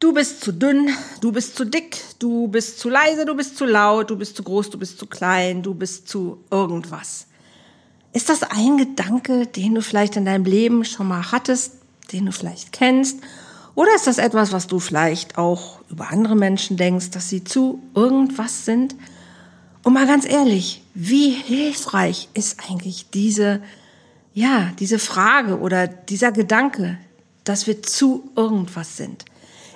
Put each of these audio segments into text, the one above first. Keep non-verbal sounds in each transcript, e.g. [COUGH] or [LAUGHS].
Du bist zu dünn, du bist zu dick, du bist zu leise, du bist zu laut, du bist zu groß, du bist zu klein, du bist zu irgendwas. Ist das ein Gedanke, den du vielleicht in deinem Leben schon mal hattest, den du vielleicht kennst? Oder ist das etwas, was du vielleicht auch über andere Menschen denkst, dass sie zu irgendwas sind? Und mal ganz ehrlich, wie hilfreich ist eigentlich diese, ja, diese Frage oder dieser Gedanke, dass wir zu irgendwas sind?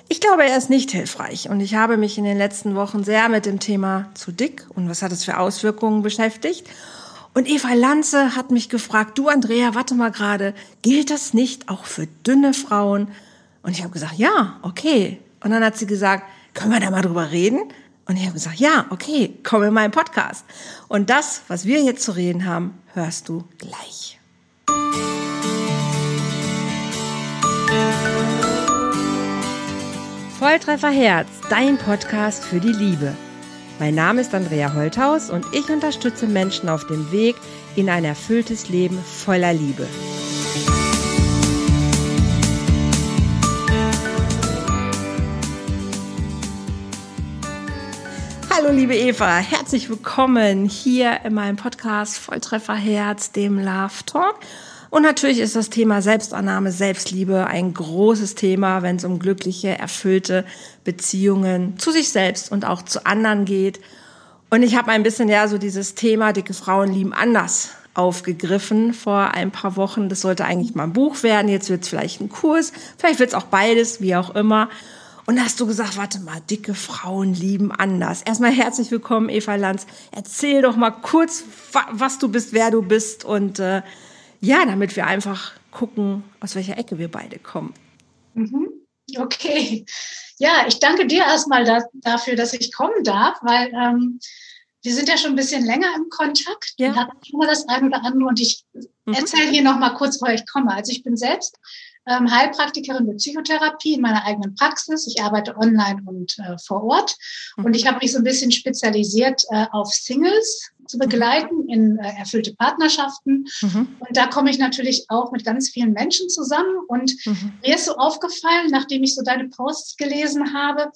Ich glaube, er ist nicht hilfreich und ich habe mich in den letzten Wochen sehr mit dem Thema zu dick und was hat es für Auswirkungen beschäftigt. Und Eva Lanze hat mich gefragt, du Andrea, warte mal gerade, gilt das nicht auch für dünne Frauen? Und ich habe gesagt, ja, okay. Und dann hat sie gesagt, können wir da mal drüber reden? Und ich habe gesagt, ja, okay, komm in meinen Podcast. Und das, was wir jetzt zu reden haben, hörst du gleich. Volltreffer Herz, dein Podcast für die Liebe. Mein Name ist Andrea Holthaus und ich unterstütze Menschen auf dem Weg in ein erfülltes Leben voller Liebe. Hallo liebe Eva, herzlich willkommen hier in meinem Podcast Volltreffer Herz, dem Love Talk. Und natürlich ist das Thema Selbstannahme, Selbstliebe ein großes Thema, wenn es um glückliche, erfüllte Beziehungen zu sich selbst und auch zu anderen geht. Und ich habe ein bisschen ja so dieses Thema dicke Frauen lieben anders aufgegriffen vor ein paar Wochen. Das sollte eigentlich mal ein Buch werden. Jetzt wird es vielleicht ein Kurs. Vielleicht wird es auch beides, wie auch immer. Und da hast du gesagt, warte mal, dicke Frauen lieben anders. Erstmal herzlich willkommen, Eva Lanz. Erzähl doch mal kurz, was du bist, wer du bist und äh, ja, damit wir einfach gucken, aus welcher Ecke wir beide kommen. Mhm. Okay. Ja, ich danke dir erstmal da, dafür, dass ich kommen darf, weil ähm, wir sind ja schon ein bisschen länger im Kontakt. Ja. Wir hatten schon mal das eine oder andere und ich mhm. erzähle hier noch mal kurz, woher ich komme. Also ich bin selbst ähm, Heilpraktikerin mit Psychotherapie in meiner eigenen Praxis. Ich arbeite online und äh, vor Ort. Mhm. Und ich habe mich so ein bisschen spezialisiert äh, auf Singles, zu begleiten in äh, erfüllte Partnerschaften. Mhm. Und da komme ich natürlich auch mit ganz vielen Menschen zusammen. Und mhm. mir ist so aufgefallen, nachdem ich so deine Posts gelesen habe,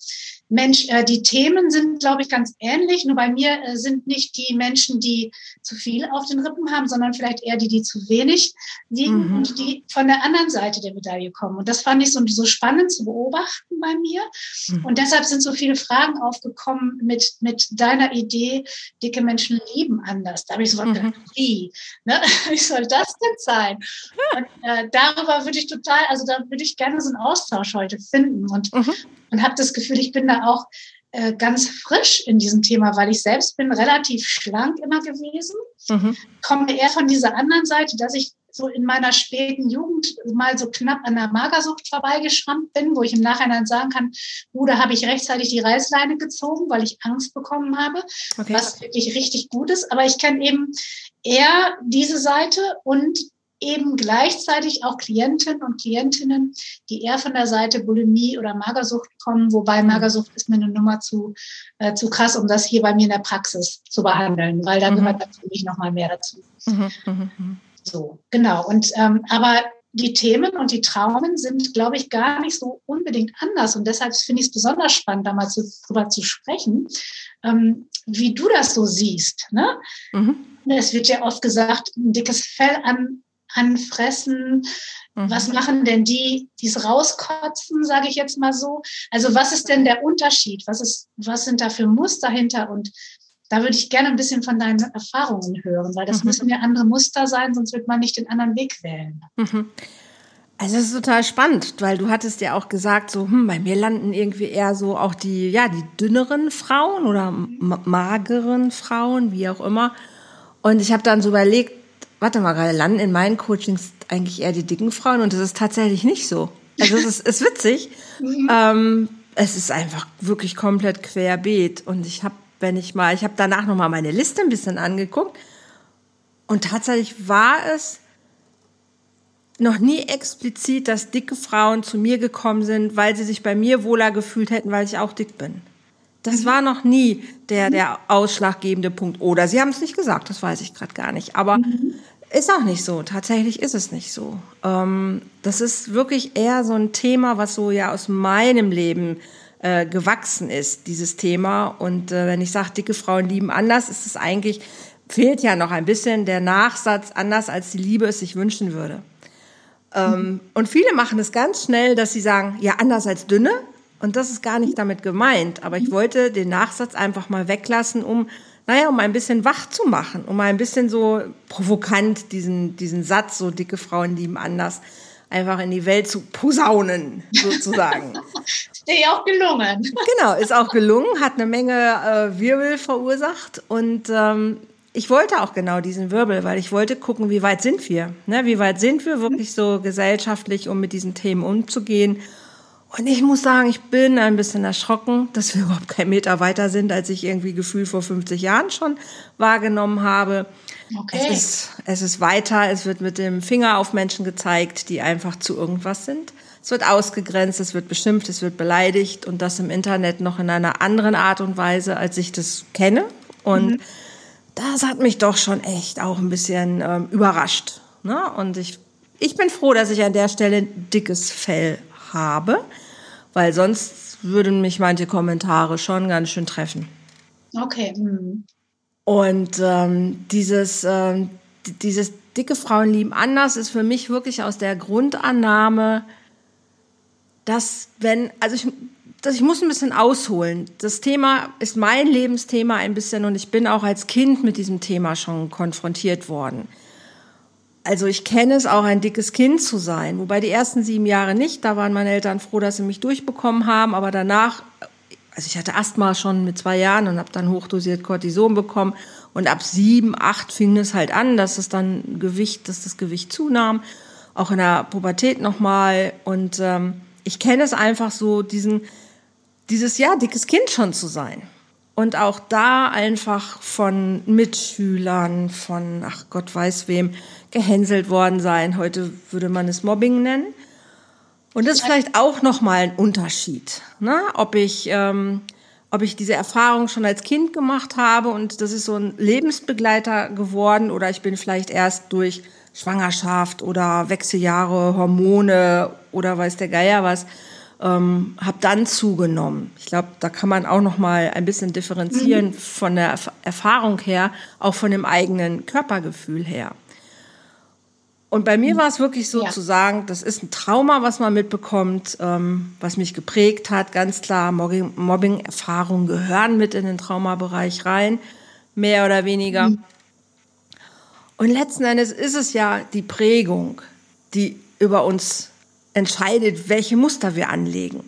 Mensch, äh, die Themen sind, glaube ich, ganz ähnlich. Nur bei mir äh, sind nicht die Menschen, die zu viel auf den Rippen haben, sondern vielleicht eher die, die zu wenig wiegen mhm. und die von der anderen Seite der Medaille kommen. Und das fand ich so, so spannend zu beobachten bei mir. Mhm. Und deshalb sind so viele Fragen aufgekommen mit, mit deiner Idee, dicke Menschen lieben anders. Da habe ich so mhm. gedacht, wie? Ne? [LAUGHS] Wie soll das denn sein? Und äh, darüber würde ich total, also da würde ich gerne so einen Austausch heute finden. Und mhm und habe das Gefühl, ich bin da auch äh, ganz frisch in diesem Thema, weil ich selbst bin relativ schlank immer gewesen, mhm. komme eher von dieser anderen Seite, dass ich so in meiner späten Jugend mal so knapp an der Magersucht vorbeigeschrammt bin, wo ich im Nachhinein sagen kann, da habe ich rechtzeitig die Reißleine gezogen, weil ich Angst bekommen habe, okay. was wirklich richtig gut ist. Aber ich kenne eben eher diese Seite und eben gleichzeitig auch Klientinnen und Klientinnen, die eher von der Seite Bulimie oder Magersucht kommen, wobei mhm. Magersucht ist mir eine Nummer zu, äh, zu krass, um das hier bei mir in der Praxis zu behandeln, weil da mhm. gehört natürlich noch mal mehr dazu. Mhm. mhm. Mhm. So, genau. Und ähm, aber die Themen und die Traumen sind, glaube ich, gar nicht so unbedingt anders. Und deshalb finde ich es besonders spannend, da mal zu, drüber zu sprechen, ähm, wie du das so siehst. Ne? Mhm. Es wird ja oft gesagt, ein dickes Fell an, anfressen? Mhm. Was machen denn die, die es rauskotzen, sage ich jetzt mal so? Also was ist denn der Unterschied? Was, ist, was sind da für Muster hinter? Und da würde ich gerne ein bisschen von deinen Erfahrungen hören, weil das mhm. müssen ja andere Muster sein, sonst wird man nicht den anderen Weg wählen. Mhm. Also es ist total spannend, weil du hattest ja auch gesagt, so hm, bei mir landen irgendwie eher so auch die ja die dünneren Frauen oder mageren Frauen, wie auch immer. Und ich habe dann so überlegt, warte mal gerade, landen in meinen Coachings eigentlich eher die dicken Frauen und das ist tatsächlich nicht so. Also es ist, [LAUGHS] ist witzig. Mhm. Ähm, es ist einfach wirklich komplett querbeet und ich habe, wenn ich mal, ich habe danach noch mal meine Liste ein bisschen angeguckt und tatsächlich war es noch nie explizit, dass dicke Frauen zu mir gekommen sind, weil sie sich bei mir wohler gefühlt hätten, weil ich auch dick bin. Das mhm. war noch nie der, der ausschlaggebende Punkt. Oder sie haben es nicht gesagt, das weiß ich gerade gar nicht. Aber mhm. Ist auch nicht so. Tatsächlich ist es nicht so. Ähm, das ist wirklich eher so ein Thema, was so ja aus meinem Leben äh, gewachsen ist, dieses Thema. Und äh, wenn ich sage, dicke Frauen lieben anders, ist es eigentlich, fehlt ja noch ein bisschen der Nachsatz, anders als die Liebe es sich wünschen würde. Ähm, und viele machen es ganz schnell, dass sie sagen, ja, anders als dünne. Und das ist gar nicht damit gemeint. Aber ich wollte den Nachsatz einfach mal weglassen, um naja, um ein bisschen wach zu machen, um ein bisschen so provokant diesen, diesen Satz, so dicke Frauen lieben anders, einfach in die Welt zu posaunen, sozusagen. [LAUGHS] ist dir ja auch gelungen. Genau, ist auch gelungen, hat eine Menge äh, Wirbel verursacht und ähm, ich wollte auch genau diesen Wirbel, weil ich wollte gucken, wie weit sind wir? Ne? Wie weit sind wir wirklich so gesellschaftlich, um mit diesen Themen umzugehen? Und ich muss sagen, ich bin ein bisschen erschrocken, dass wir [LAUGHS] überhaupt kein Meter weiter sind, als ich irgendwie gefühlt vor 50 Jahren schon wahrgenommen habe. Okay. Es ist, es ist weiter, es wird mit dem Finger auf Menschen gezeigt, die einfach zu irgendwas sind. Es wird ausgegrenzt, es wird beschimpft, es wird beleidigt und das im Internet noch in einer anderen Art und Weise, als ich das kenne. Und mhm. das hat mich doch schon echt auch ein bisschen ähm, überrascht. Ne? Und ich, ich bin froh, dass ich an der Stelle ein dickes Fell habe, weil sonst würden mich manche Kommentare schon ganz schön treffen. Okay. Mhm. Und ähm, dieses, ähm, dieses dicke Frauen lieben anders ist für mich wirklich aus der Grundannahme, dass wenn, also ich, dass ich muss ein bisschen ausholen. Das Thema ist mein Lebensthema ein bisschen und ich bin auch als Kind mit diesem Thema schon konfrontiert worden. Also ich kenne es auch, ein dickes Kind zu sein. Wobei die ersten sieben Jahre nicht. Da waren meine Eltern froh, dass sie mich durchbekommen haben. Aber danach, also ich hatte Asthma schon mit zwei Jahren und habe dann hochdosiert Cortison bekommen. Und ab sieben, acht fing es halt an, dass es dann Gewicht, dass das Gewicht zunahm. Auch in der Pubertät nochmal. Und ähm, ich kenne es einfach so, diesen, dieses ja dickes Kind schon zu sein. Und auch da einfach von Mitschülern, von, ach Gott weiß wem, gehänselt worden sein. Heute würde man es Mobbing nennen. Und das ist vielleicht auch nochmal ein Unterschied, ne? ob ich ähm, ob ich diese Erfahrung schon als Kind gemacht habe und das ist so ein Lebensbegleiter geworden oder ich bin vielleicht erst durch Schwangerschaft oder Wechseljahre, Hormone oder weiß der Geier was, ähm, habe dann zugenommen. Ich glaube, da kann man auch noch mal ein bisschen differenzieren mhm. von der Erfahrung her, auch von dem eigenen Körpergefühl her. Und bei mir war es wirklich so ja. zu sagen, das ist ein Trauma, was man mitbekommt, ähm, was mich geprägt hat. Ganz klar, Mobbing-Erfahrungen gehören mit in den Traumabereich rein, mehr oder weniger. Mhm. Und letzten Endes ist es ja die Prägung, die über uns entscheidet, welche Muster wir anlegen.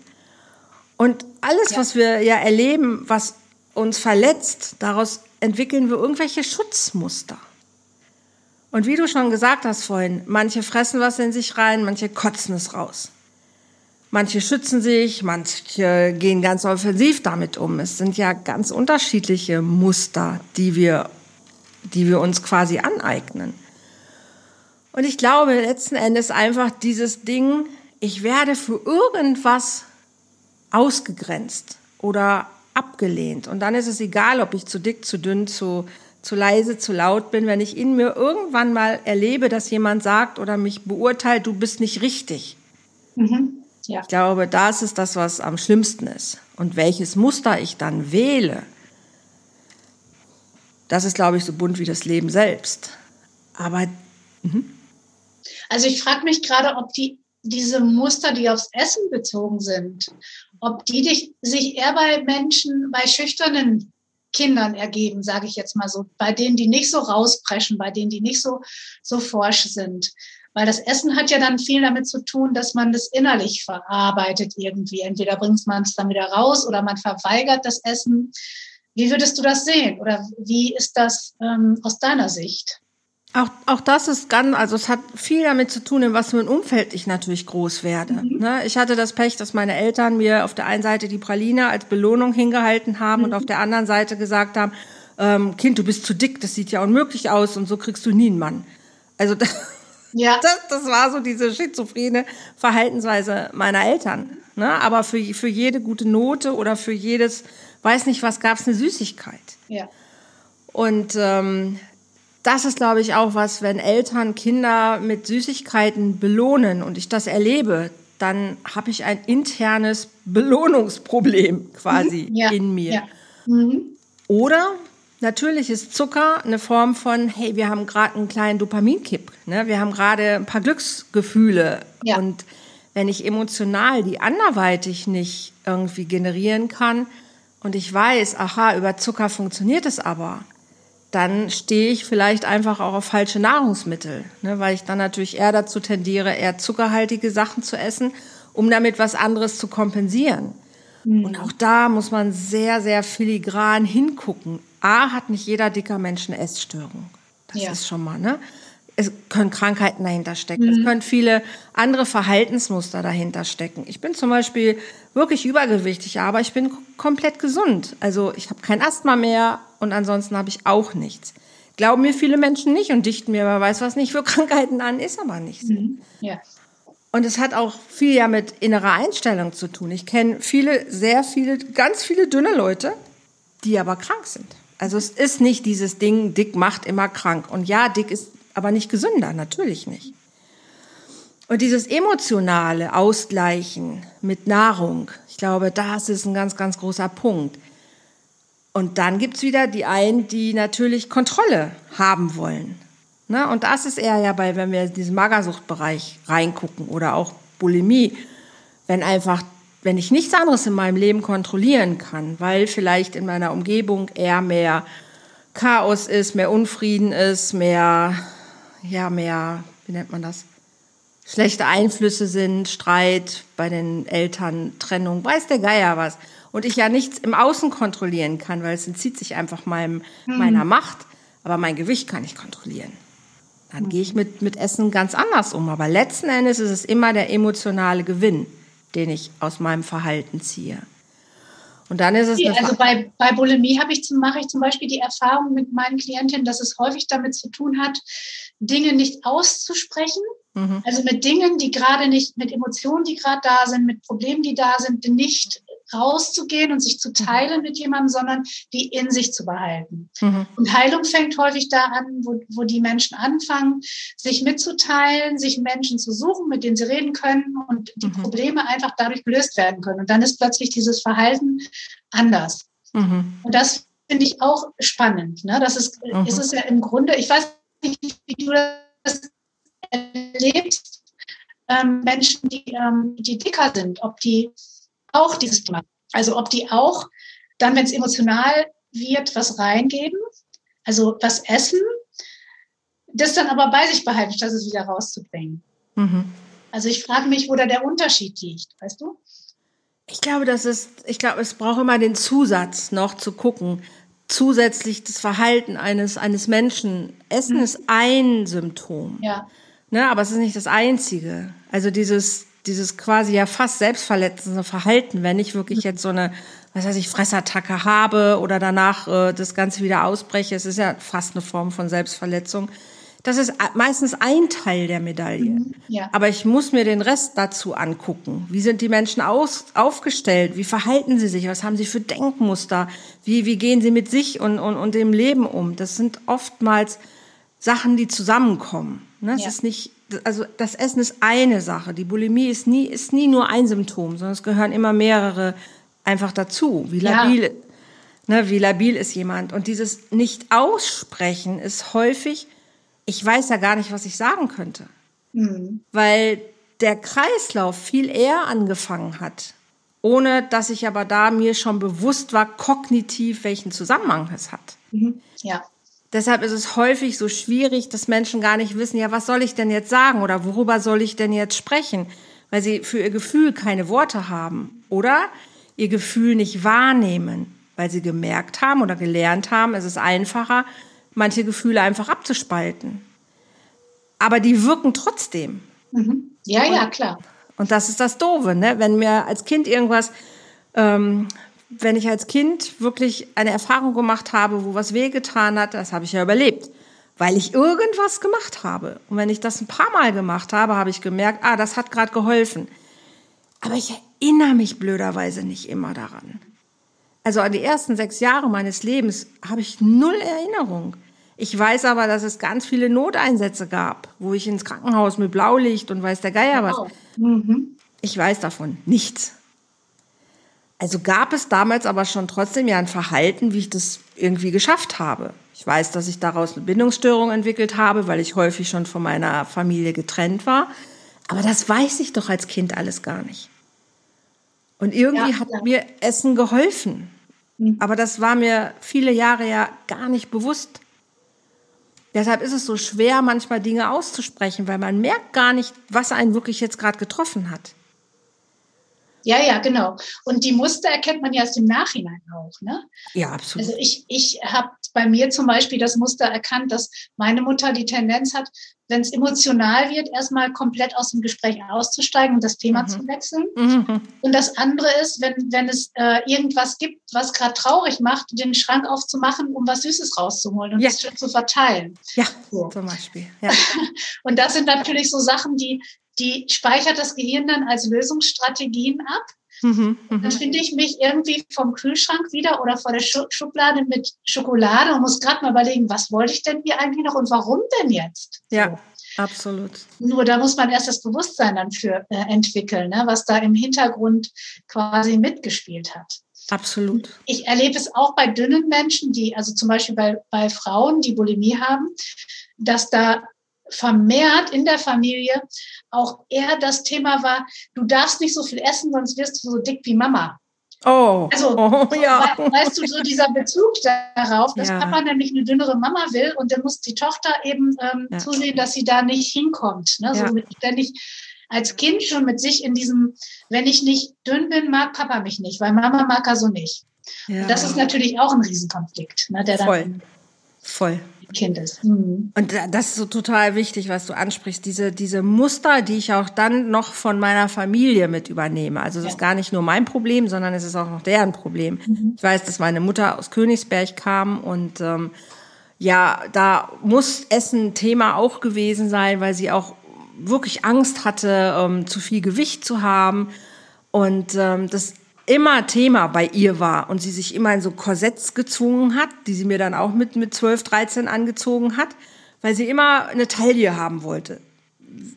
Und alles, ja. was wir ja erleben, was uns verletzt, daraus entwickeln wir irgendwelche Schutzmuster. Und wie du schon gesagt hast vorhin, manche fressen was in sich rein, manche kotzen es raus. Manche schützen sich, manche gehen ganz offensiv damit um. Es sind ja ganz unterschiedliche Muster, die wir, die wir uns quasi aneignen. Und ich glaube letzten Endes einfach dieses Ding, ich werde für irgendwas ausgegrenzt oder abgelehnt. Und dann ist es egal, ob ich zu dick, zu dünn, zu zu leise, zu laut bin, wenn ich in mir irgendwann mal erlebe, dass jemand sagt oder mich beurteilt, du bist nicht richtig. Mhm. Ja. Ich glaube, das ist das, was am schlimmsten ist. Und welches Muster ich dann wähle, das ist, glaube ich, so bunt wie das Leben selbst. Aber. Mh. Also ich frage mich gerade, ob die diese Muster, die aufs Essen bezogen sind, ob die dich, sich eher bei Menschen, bei schüchternen Kindern ergeben, sage ich jetzt mal so, bei denen, die nicht so rauspreschen, bei denen, die nicht so, so forsch sind. Weil das Essen hat ja dann viel damit zu tun, dass man das innerlich verarbeitet irgendwie. Entweder bringt man es dann wieder raus oder man verweigert das Essen. Wie würdest du das sehen? Oder wie ist das ähm, aus deiner Sicht? Auch, auch das ist ganz, also es hat viel damit zu tun, in was für ein Umfeld ich natürlich groß werde. Mhm. Ne? Ich hatte das Pech, dass meine Eltern mir auf der einen Seite die Praline als Belohnung hingehalten haben mhm. und auf der anderen Seite gesagt haben, ähm, Kind, du bist zu dick, das sieht ja unmöglich aus und so kriegst du nie einen Mann. Also [LAUGHS] das, ja. das, das war so diese schizophrene Verhaltensweise meiner Eltern. Ne? Aber für, für jede gute Note oder für jedes, weiß nicht was, gab es eine Süßigkeit. Ja. Und ähm, das ist, glaube ich, auch was, wenn Eltern Kinder mit Süßigkeiten belohnen und ich das erlebe, dann habe ich ein internes Belohnungsproblem [LAUGHS] quasi mhm. ja, in mir. Ja. Mhm. Oder natürlich ist Zucker eine Form von, hey, wir haben gerade einen kleinen Dopaminkipp, ne? wir haben gerade ein paar Glücksgefühle ja. und wenn ich emotional die anderweitig nicht irgendwie generieren kann und ich weiß, aha, über Zucker funktioniert es aber, dann stehe ich vielleicht einfach auch auf falsche Nahrungsmittel, ne, weil ich dann natürlich eher dazu tendiere, eher zuckerhaltige Sachen zu essen, um damit was anderes zu kompensieren. Mhm. Und auch da muss man sehr, sehr filigran hingucken. A, hat nicht jeder dicker Mensch eine Essstörung. Das ja. ist schon mal, ne? Es können Krankheiten dahinter stecken. Mhm. Es können viele andere Verhaltensmuster dahinter stecken. Ich bin zum Beispiel wirklich übergewichtig, aber ich bin komplett gesund. Also ich habe kein Asthma mehr und ansonsten habe ich auch nichts. Glauben mir viele Menschen nicht und dichten mir, wer weiß was nicht für [LAUGHS] Krankheiten an, ist aber nicht so. Mhm. Ja. Und es hat auch viel ja mit innerer Einstellung zu tun. Ich kenne viele, sehr viele, ganz viele dünne Leute, die aber krank sind. Also es ist nicht dieses Ding, dick macht immer krank. Und ja, dick ist aber nicht gesünder, natürlich nicht. Und dieses emotionale Ausgleichen mit Nahrung, ich glaube, das ist ein ganz, ganz großer Punkt. Und dann gibt's wieder die einen, die natürlich Kontrolle haben wollen. Ne? Und das ist eher ja bei, wenn wir in diesen Magersuchtbereich reingucken oder auch Bulimie, wenn einfach, wenn ich nichts anderes in meinem Leben kontrollieren kann, weil vielleicht in meiner Umgebung eher mehr Chaos ist, mehr Unfrieden ist, mehr, ja, mehr, wie nennt man das? Schlechte Einflüsse sind, Streit bei den Eltern, Trennung, weiß der Geier was und ich ja nichts im Außen kontrollieren kann, weil es entzieht sich einfach meinem, hm. meiner Macht, aber mein Gewicht kann ich kontrollieren. Dann gehe ich mit, mit Essen ganz anders um. Aber letzten Endes ist es immer der emotionale Gewinn, den ich aus meinem Verhalten ziehe. Und dann ist es. Also bei, bei Bulimie habe ich zum, mache ich zum Beispiel die Erfahrung mit meinen Klientinnen, dass es häufig damit zu tun hat, Dinge nicht auszusprechen. Mhm. Also mit Dingen, die gerade nicht, mit Emotionen, die gerade da sind, mit Problemen, die da sind, nicht rauszugehen und sich zu mhm. teilen mit jemandem, sondern die in sich zu behalten. Mhm. Und Heilung fängt häufig da an, wo, wo die Menschen anfangen, sich mitzuteilen, sich Menschen zu suchen, mit denen sie reden können und die mhm. Probleme einfach dadurch gelöst werden können. Und dann ist plötzlich dieses Verhalten anders. Mhm. Und das finde ich auch spannend. Ne? Das ist, mhm. ist es ja im Grunde, ich weiß nicht, wie du das erlebst, ähm, Menschen, die, ähm, die dicker sind, ob die auch dieses Thema. Also ob die auch dann, wenn es emotional wird, was reingeben, also was essen, das dann aber bei sich behalten, statt es wieder rauszubringen. Mhm. Also ich frage mich, wo da der Unterschied liegt, weißt du? Ich glaube, das ist, ich glaube, es braucht immer den Zusatz noch zu gucken. Zusätzlich das Verhalten eines, eines Menschen. Essen mhm. ist ein Symptom. Ja. Ne, aber es ist nicht das einzige. Also dieses, dieses quasi ja fast selbstverletzende Verhalten, wenn ich wirklich jetzt so eine, was weiß ich, Fressattacke habe oder danach äh, das Ganze wieder ausbreche, es ist ja fast eine Form von Selbstverletzung. Das ist meistens ein Teil der Medaille. Mhm, ja. Aber ich muss mir den Rest dazu angucken. Wie sind die Menschen aus, aufgestellt? Wie verhalten sie sich? Was haben sie für Denkmuster? Wie, wie gehen sie mit sich und, und, und dem Leben um? Das sind oftmals Sachen, die zusammenkommen. Ne? Ja. Es ist nicht also das Essen ist eine Sache. Die Bulimie ist nie, ist nie nur ein Symptom, sondern es gehören immer mehrere einfach dazu. Wie labil, ja. ne, wie labil ist jemand? Und dieses Nicht-Aussprechen ist häufig, ich weiß ja gar nicht, was ich sagen könnte. Mhm. Weil der Kreislauf viel eher angefangen hat, ohne dass ich aber da mir schon bewusst war, kognitiv, welchen Zusammenhang es hat. Mhm. Ja. Deshalb ist es häufig so schwierig, dass Menschen gar nicht wissen, ja, was soll ich denn jetzt sagen oder worüber soll ich denn jetzt sprechen, weil sie für ihr Gefühl keine Worte haben oder ihr Gefühl nicht wahrnehmen, weil sie gemerkt haben oder gelernt haben, es ist einfacher, manche Gefühle einfach abzuspalten. Aber die wirken trotzdem. Mhm. Ja, ja, klar. Und das ist das Doofe, ne? Wenn mir als Kind irgendwas ähm, wenn ich als Kind wirklich eine Erfahrung gemacht habe, wo was wehgetan hat, das habe ich ja überlebt, weil ich irgendwas gemacht habe. Und wenn ich das ein paar Mal gemacht habe, habe ich gemerkt, ah, das hat gerade geholfen. Aber ich erinnere mich blöderweise nicht immer daran. Also an die ersten sechs Jahre meines Lebens habe ich null Erinnerung. Ich weiß aber, dass es ganz viele Noteinsätze gab, wo ich ins Krankenhaus mit Blaulicht und weiß der Geier was. Mhm. Ich weiß davon nichts. Also gab es damals aber schon trotzdem ja ein Verhalten, wie ich das irgendwie geschafft habe. Ich weiß, dass ich daraus eine Bindungsstörung entwickelt habe, weil ich häufig schon von meiner Familie getrennt war. Aber das weiß ich doch als Kind alles gar nicht. Und irgendwie ja, hat ja. mir Essen geholfen. Mhm. Aber das war mir viele Jahre ja gar nicht bewusst. Deshalb ist es so schwer, manchmal Dinge auszusprechen, weil man merkt gar nicht, was einen wirklich jetzt gerade getroffen hat. Ja, ja, genau. Und die Muster erkennt man ja erst im Nachhinein auch. Ne? Ja, absolut. Also ich, ich habe bei mir zum Beispiel das Muster erkannt, dass meine Mutter die Tendenz hat, wenn es emotional wird, erstmal komplett aus dem Gespräch auszusteigen und das Thema mhm. zu wechseln. Mhm. Und das andere ist, wenn, wenn es äh, irgendwas gibt, was gerade traurig macht, den Schrank aufzumachen, um was Süßes rauszuholen und ja. das zu verteilen. Ja, so. zum Beispiel. Ja. [LAUGHS] und das sind natürlich so Sachen, die die speichert das Gehirn dann als Lösungsstrategien ab. Mhm, dann mhm. finde ich mich irgendwie vom Kühlschrank wieder oder vor der Schublade mit Schokolade und muss gerade mal überlegen, was wollte ich denn hier eigentlich noch und warum denn jetzt? Ja, so. absolut. Nur da muss man erst das Bewusstsein dann für äh, entwickeln, ne, was da im Hintergrund quasi mitgespielt hat. Absolut. Ich erlebe es auch bei dünnen Menschen, die, also zum Beispiel bei, bei Frauen, die Bulimie haben, dass da vermehrt in der Familie auch eher das Thema war, du darfst nicht so viel essen, sonst wirst du so dick wie Mama. Oh, also, [LAUGHS] oh, ja. weißt du, so dieser Bezug darauf, dass ja. Papa nämlich eine dünnere Mama will und dann muss die Tochter eben ähm, ja. zusehen, dass sie da nicht hinkommt. Ne? So mit, ständig als Kind schon mit sich in diesem, wenn ich nicht dünn bin, mag Papa mich nicht, weil Mama mag er so nicht. Ja. das ist natürlich auch ein Riesenkonflikt, ne, der Voll. dann Voll. Kindes. Mhm. Und das ist so total wichtig, was du ansprichst, diese, diese Muster, die ich auch dann noch von meiner Familie mit übernehme. Also das ja. ist gar nicht nur mein Problem, sondern es ist auch noch deren Problem. Mhm. Ich weiß, dass meine Mutter aus Königsberg kam und ähm, ja, da muss Essen Thema auch gewesen sein, weil sie auch wirklich Angst hatte, ähm, zu viel Gewicht zu haben. Und ähm, das immer Thema bei ihr war und sie sich immer in so Korsetts gezwungen hat, die sie mir dann auch mit, mit 12, 13 angezogen hat, weil sie immer eine Taille haben wollte.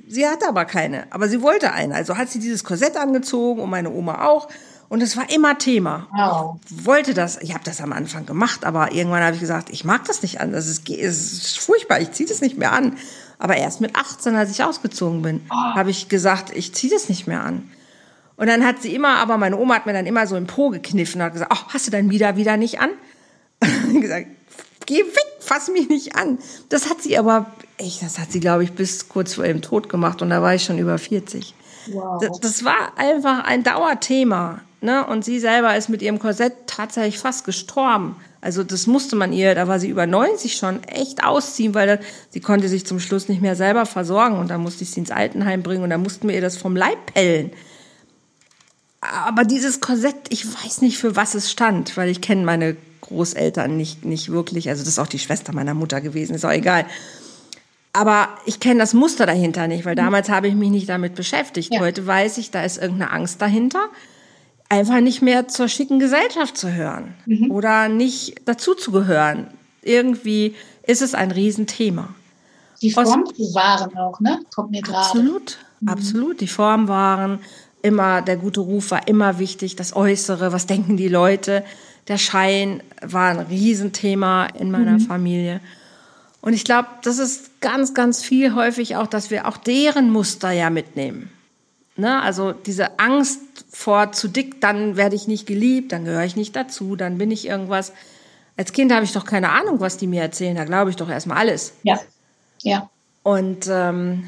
Sie hatte aber keine, aber sie wollte eine. Also hat sie dieses Korsett angezogen und meine Oma auch. Und es war immer Thema. Wow. Ich wollte das, ich habe das am Anfang gemacht, aber irgendwann habe ich gesagt, ich mag das nicht an. Das ist, es ist furchtbar, ich ziehe das nicht mehr an. Aber erst mit 18, als ich ausgezogen bin, oh. habe ich gesagt, ich ziehe das nicht mehr an. Und dann hat sie immer, aber meine Oma hat mir dann immer so im Po gekniffen und hat gesagt, ach, hast du dein Mieder wieder nicht an? [LAUGHS] Und gesagt, geh weg, fass mich nicht an. Das hat sie aber, echt, das hat sie, glaube ich, bis kurz vor ihrem Tod gemacht und da war ich schon über 40. Wow. Das, das war einfach ein Dauerthema. Ne? Und sie selber ist mit ihrem Korsett tatsächlich fast gestorben. Also das musste man ihr, da war sie über 90 schon, echt ausziehen, weil das, sie konnte sich zum Schluss nicht mehr selber versorgen und dann musste ich sie ins Altenheim bringen und dann mussten wir ihr das vom Leib pellen aber dieses Korsett, ich weiß nicht, für was es stand, weil ich kenne meine Großeltern nicht, nicht wirklich. Also das ist auch die Schwester meiner Mutter gewesen, ist auch egal. Aber ich kenne das Muster dahinter nicht, weil damals habe ich mich nicht damit beschäftigt. Ja. Heute weiß ich, da ist irgendeine Angst dahinter, einfach nicht mehr zur schicken Gesellschaft zu hören mhm. oder nicht dazu zu gehören. Irgendwie ist es ein Riesenthema. Die Form waren auch, ne? Kommt mir gerade. Absolut, mhm. absolut. Die Form waren immer, der gute Ruf war immer wichtig, das Äußere, was denken die Leute. Der Schein war ein Riesenthema in meiner mhm. Familie. Und ich glaube, das ist ganz, ganz viel häufig auch, dass wir auch deren Muster ja mitnehmen. Ne? Also diese Angst vor zu dick, dann werde ich nicht geliebt, dann gehöre ich nicht dazu, dann bin ich irgendwas. Als Kind habe ich doch keine Ahnung, was die mir erzählen, da glaube ich doch erstmal alles. Ja, ja. Und ähm,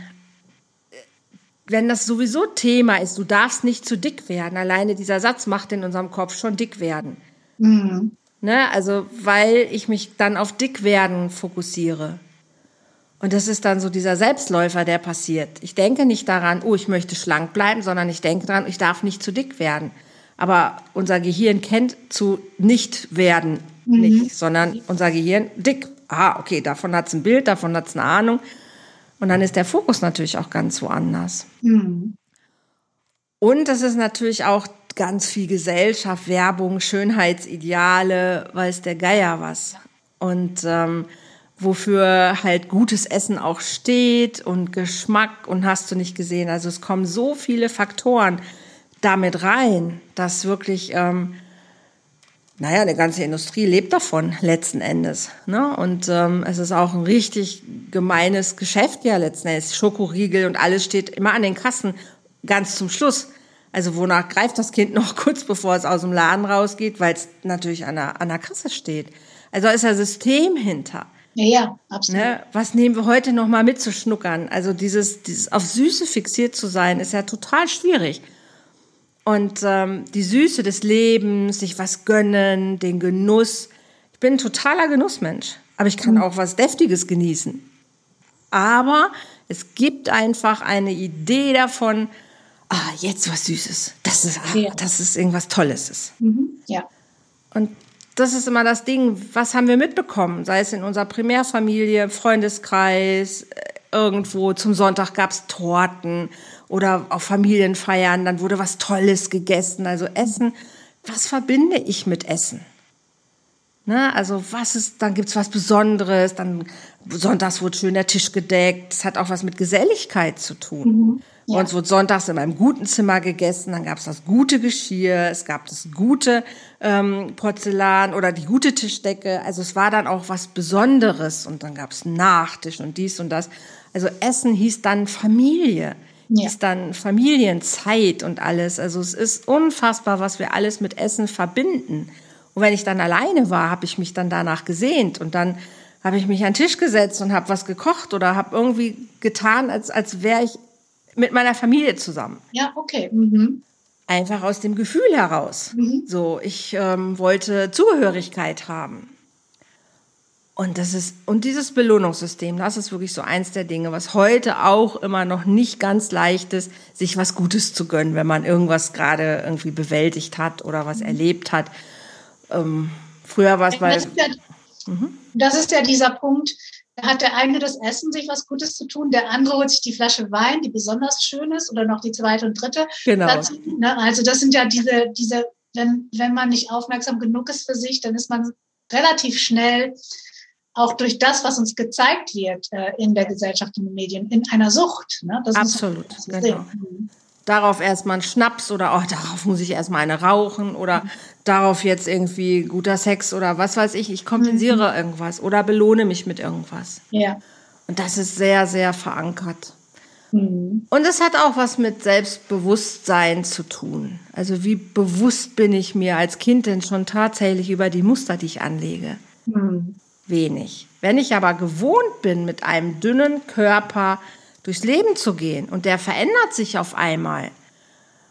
wenn das sowieso Thema ist, du darfst nicht zu dick werden, alleine dieser Satz macht in unserem Kopf schon dick werden. Mhm. Ne? Also, weil ich mich dann auf dick werden fokussiere. Und das ist dann so dieser Selbstläufer, der passiert. Ich denke nicht daran, oh, ich möchte schlank bleiben, sondern ich denke daran, ich darf nicht zu dick werden. Aber unser Gehirn kennt zu nicht werden mhm. nicht, sondern unser Gehirn dick. Ah, okay, davon hat es ein Bild, davon hat es eine Ahnung. Und dann ist der Fokus natürlich auch ganz woanders. Mhm. Und das ist natürlich auch ganz viel Gesellschaft, Werbung, Schönheitsideale, weiß der Geier was. Und ähm, wofür halt gutes Essen auch steht und Geschmack und hast du nicht gesehen. Also es kommen so viele Faktoren damit rein, dass wirklich, ähm, naja, eine ganze Industrie lebt davon letzten Endes. Ne? Und ähm, es ist auch ein richtig gemeines Geschäft ja letzten Endes. Schokoriegel und alles steht immer an den Kassen ganz zum Schluss. Also wonach greift das Kind [LAUGHS] noch kurz bevor es aus dem Laden rausgeht, weil es natürlich an der, an der Kasse steht. Also ist ein System hinter. Ja, ja, absolut. Ne? Was nehmen wir heute noch mal mitzuschnuckern? Also dieses, dieses auf Süße fixiert zu sein, ist ja total schwierig. Und ähm, die Süße des Lebens, sich was gönnen, den Genuss. Ich bin ein totaler Genussmensch, aber ich kann mhm. auch was Deftiges genießen. Aber es gibt einfach eine Idee davon, ah, jetzt was Süßes. Das ist, ah, ja. das ist irgendwas Tolles. Mhm. Ja. Und das ist immer das Ding, was haben wir mitbekommen? Sei es in unserer Primärfamilie, Freundeskreis, äh, irgendwo zum Sonntag gab's Torten oder auf Familienfeiern, dann wurde was Tolles gegessen. Also Essen, was verbinde ich mit Essen? Ne? Also was ist, dann gibt's was Besonderes, dann sonntags wurde schön der Tisch gedeckt. Das hat auch was mit Geselligkeit zu tun. Mhm. Ja. Und es wurde sonntags in meinem guten Zimmer gegessen, dann gab es das gute Geschirr, es gab das gute ähm, Porzellan oder die gute Tischdecke. Also es war dann auch was Besonderes und dann gab es Nachtisch und dies und das. Also Essen hieß dann Familie, ja. hieß dann Familienzeit und alles. Also es ist unfassbar, was wir alles mit Essen verbinden. Und wenn ich dann alleine war, habe ich mich dann danach gesehnt und dann habe ich mich an den Tisch gesetzt und habe was gekocht oder habe irgendwie getan, als, als wäre ich mit meiner Familie zusammen. Ja, okay. Mhm. Einfach aus dem Gefühl heraus. Mhm. So, ich ähm, wollte Zugehörigkeit haben. Und das ist, und dieses Belohnungssystem, das ist wirklich so eins der Dinge, was heute auch immer noch nicht ganz leicht ist, sich was Gutes zu gönnen, wenn man irgendwas gerade irgendwie bewältigt hat oder was mhm. erlebt hat. Ähm, früher war es bei. Das, ja, mhm. das ist ja dieser Punkt, da hat der eine das Essen, sich was Gutes zu tun, der andere holt sich die Flasche Wein, die besonders schön ist, oder noch die zweite und dritte. Genau. Dazu, ne? Also das sind ja diese, diese, wenn, wenn man nicht aufmerksam genug ist für sich, dann ist man relativ schnell auch durch das, was uns gezeigt wird äh, in der Gesellschaft und den Medien, in einer Sucht. Ne? Das Absolut, genau. Mhm darauf erstmal einen Schnaps oder oh, darauf muss ich erstmal eine rauchen oder mhm. darauf jetzt irgendwie guter Sex oder was weiß ich, ich kompensiere mhm. irgendwas oder belohne mich mit irgendwas. Ja. Und das ist sehr, sehr verankert. Mhm. Und es hat auch was mit Selbstbewusstsein zu tun. Also wie bewusst bin ich mir als Kind denn schon tatsächlich über die Muster, die ich anlege? Mhm. Wenig. Wenn ich aber gewohnt bin, mit einem dünnen Körper durchs Leben zu gehen und der verändert sich auf einmal.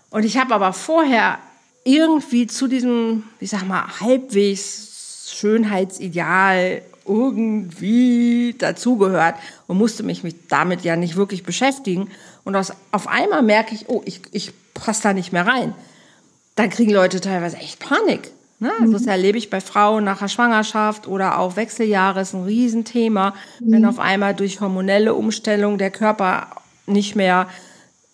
Und ich habe aber vorher irgendwie zu diesem, ich sag mal, halbwegs Schönheitsideal irgendwie dazugehört und musste mich damit ja nicht wirklich beschäftigen. Und aus, auf einmal merke ich, oh, ich, ich passe da nicht mehr rein. Dann kriegen Leute teilweise echt Panik. Ne? Also das erlebe ich bei Frauen nach der Schwangerschaft oder auch Wechseljahre ist ein Riesenthema, mhm. wenn auf einmal durch hormonelle Umstellung der Körper nicht mehr,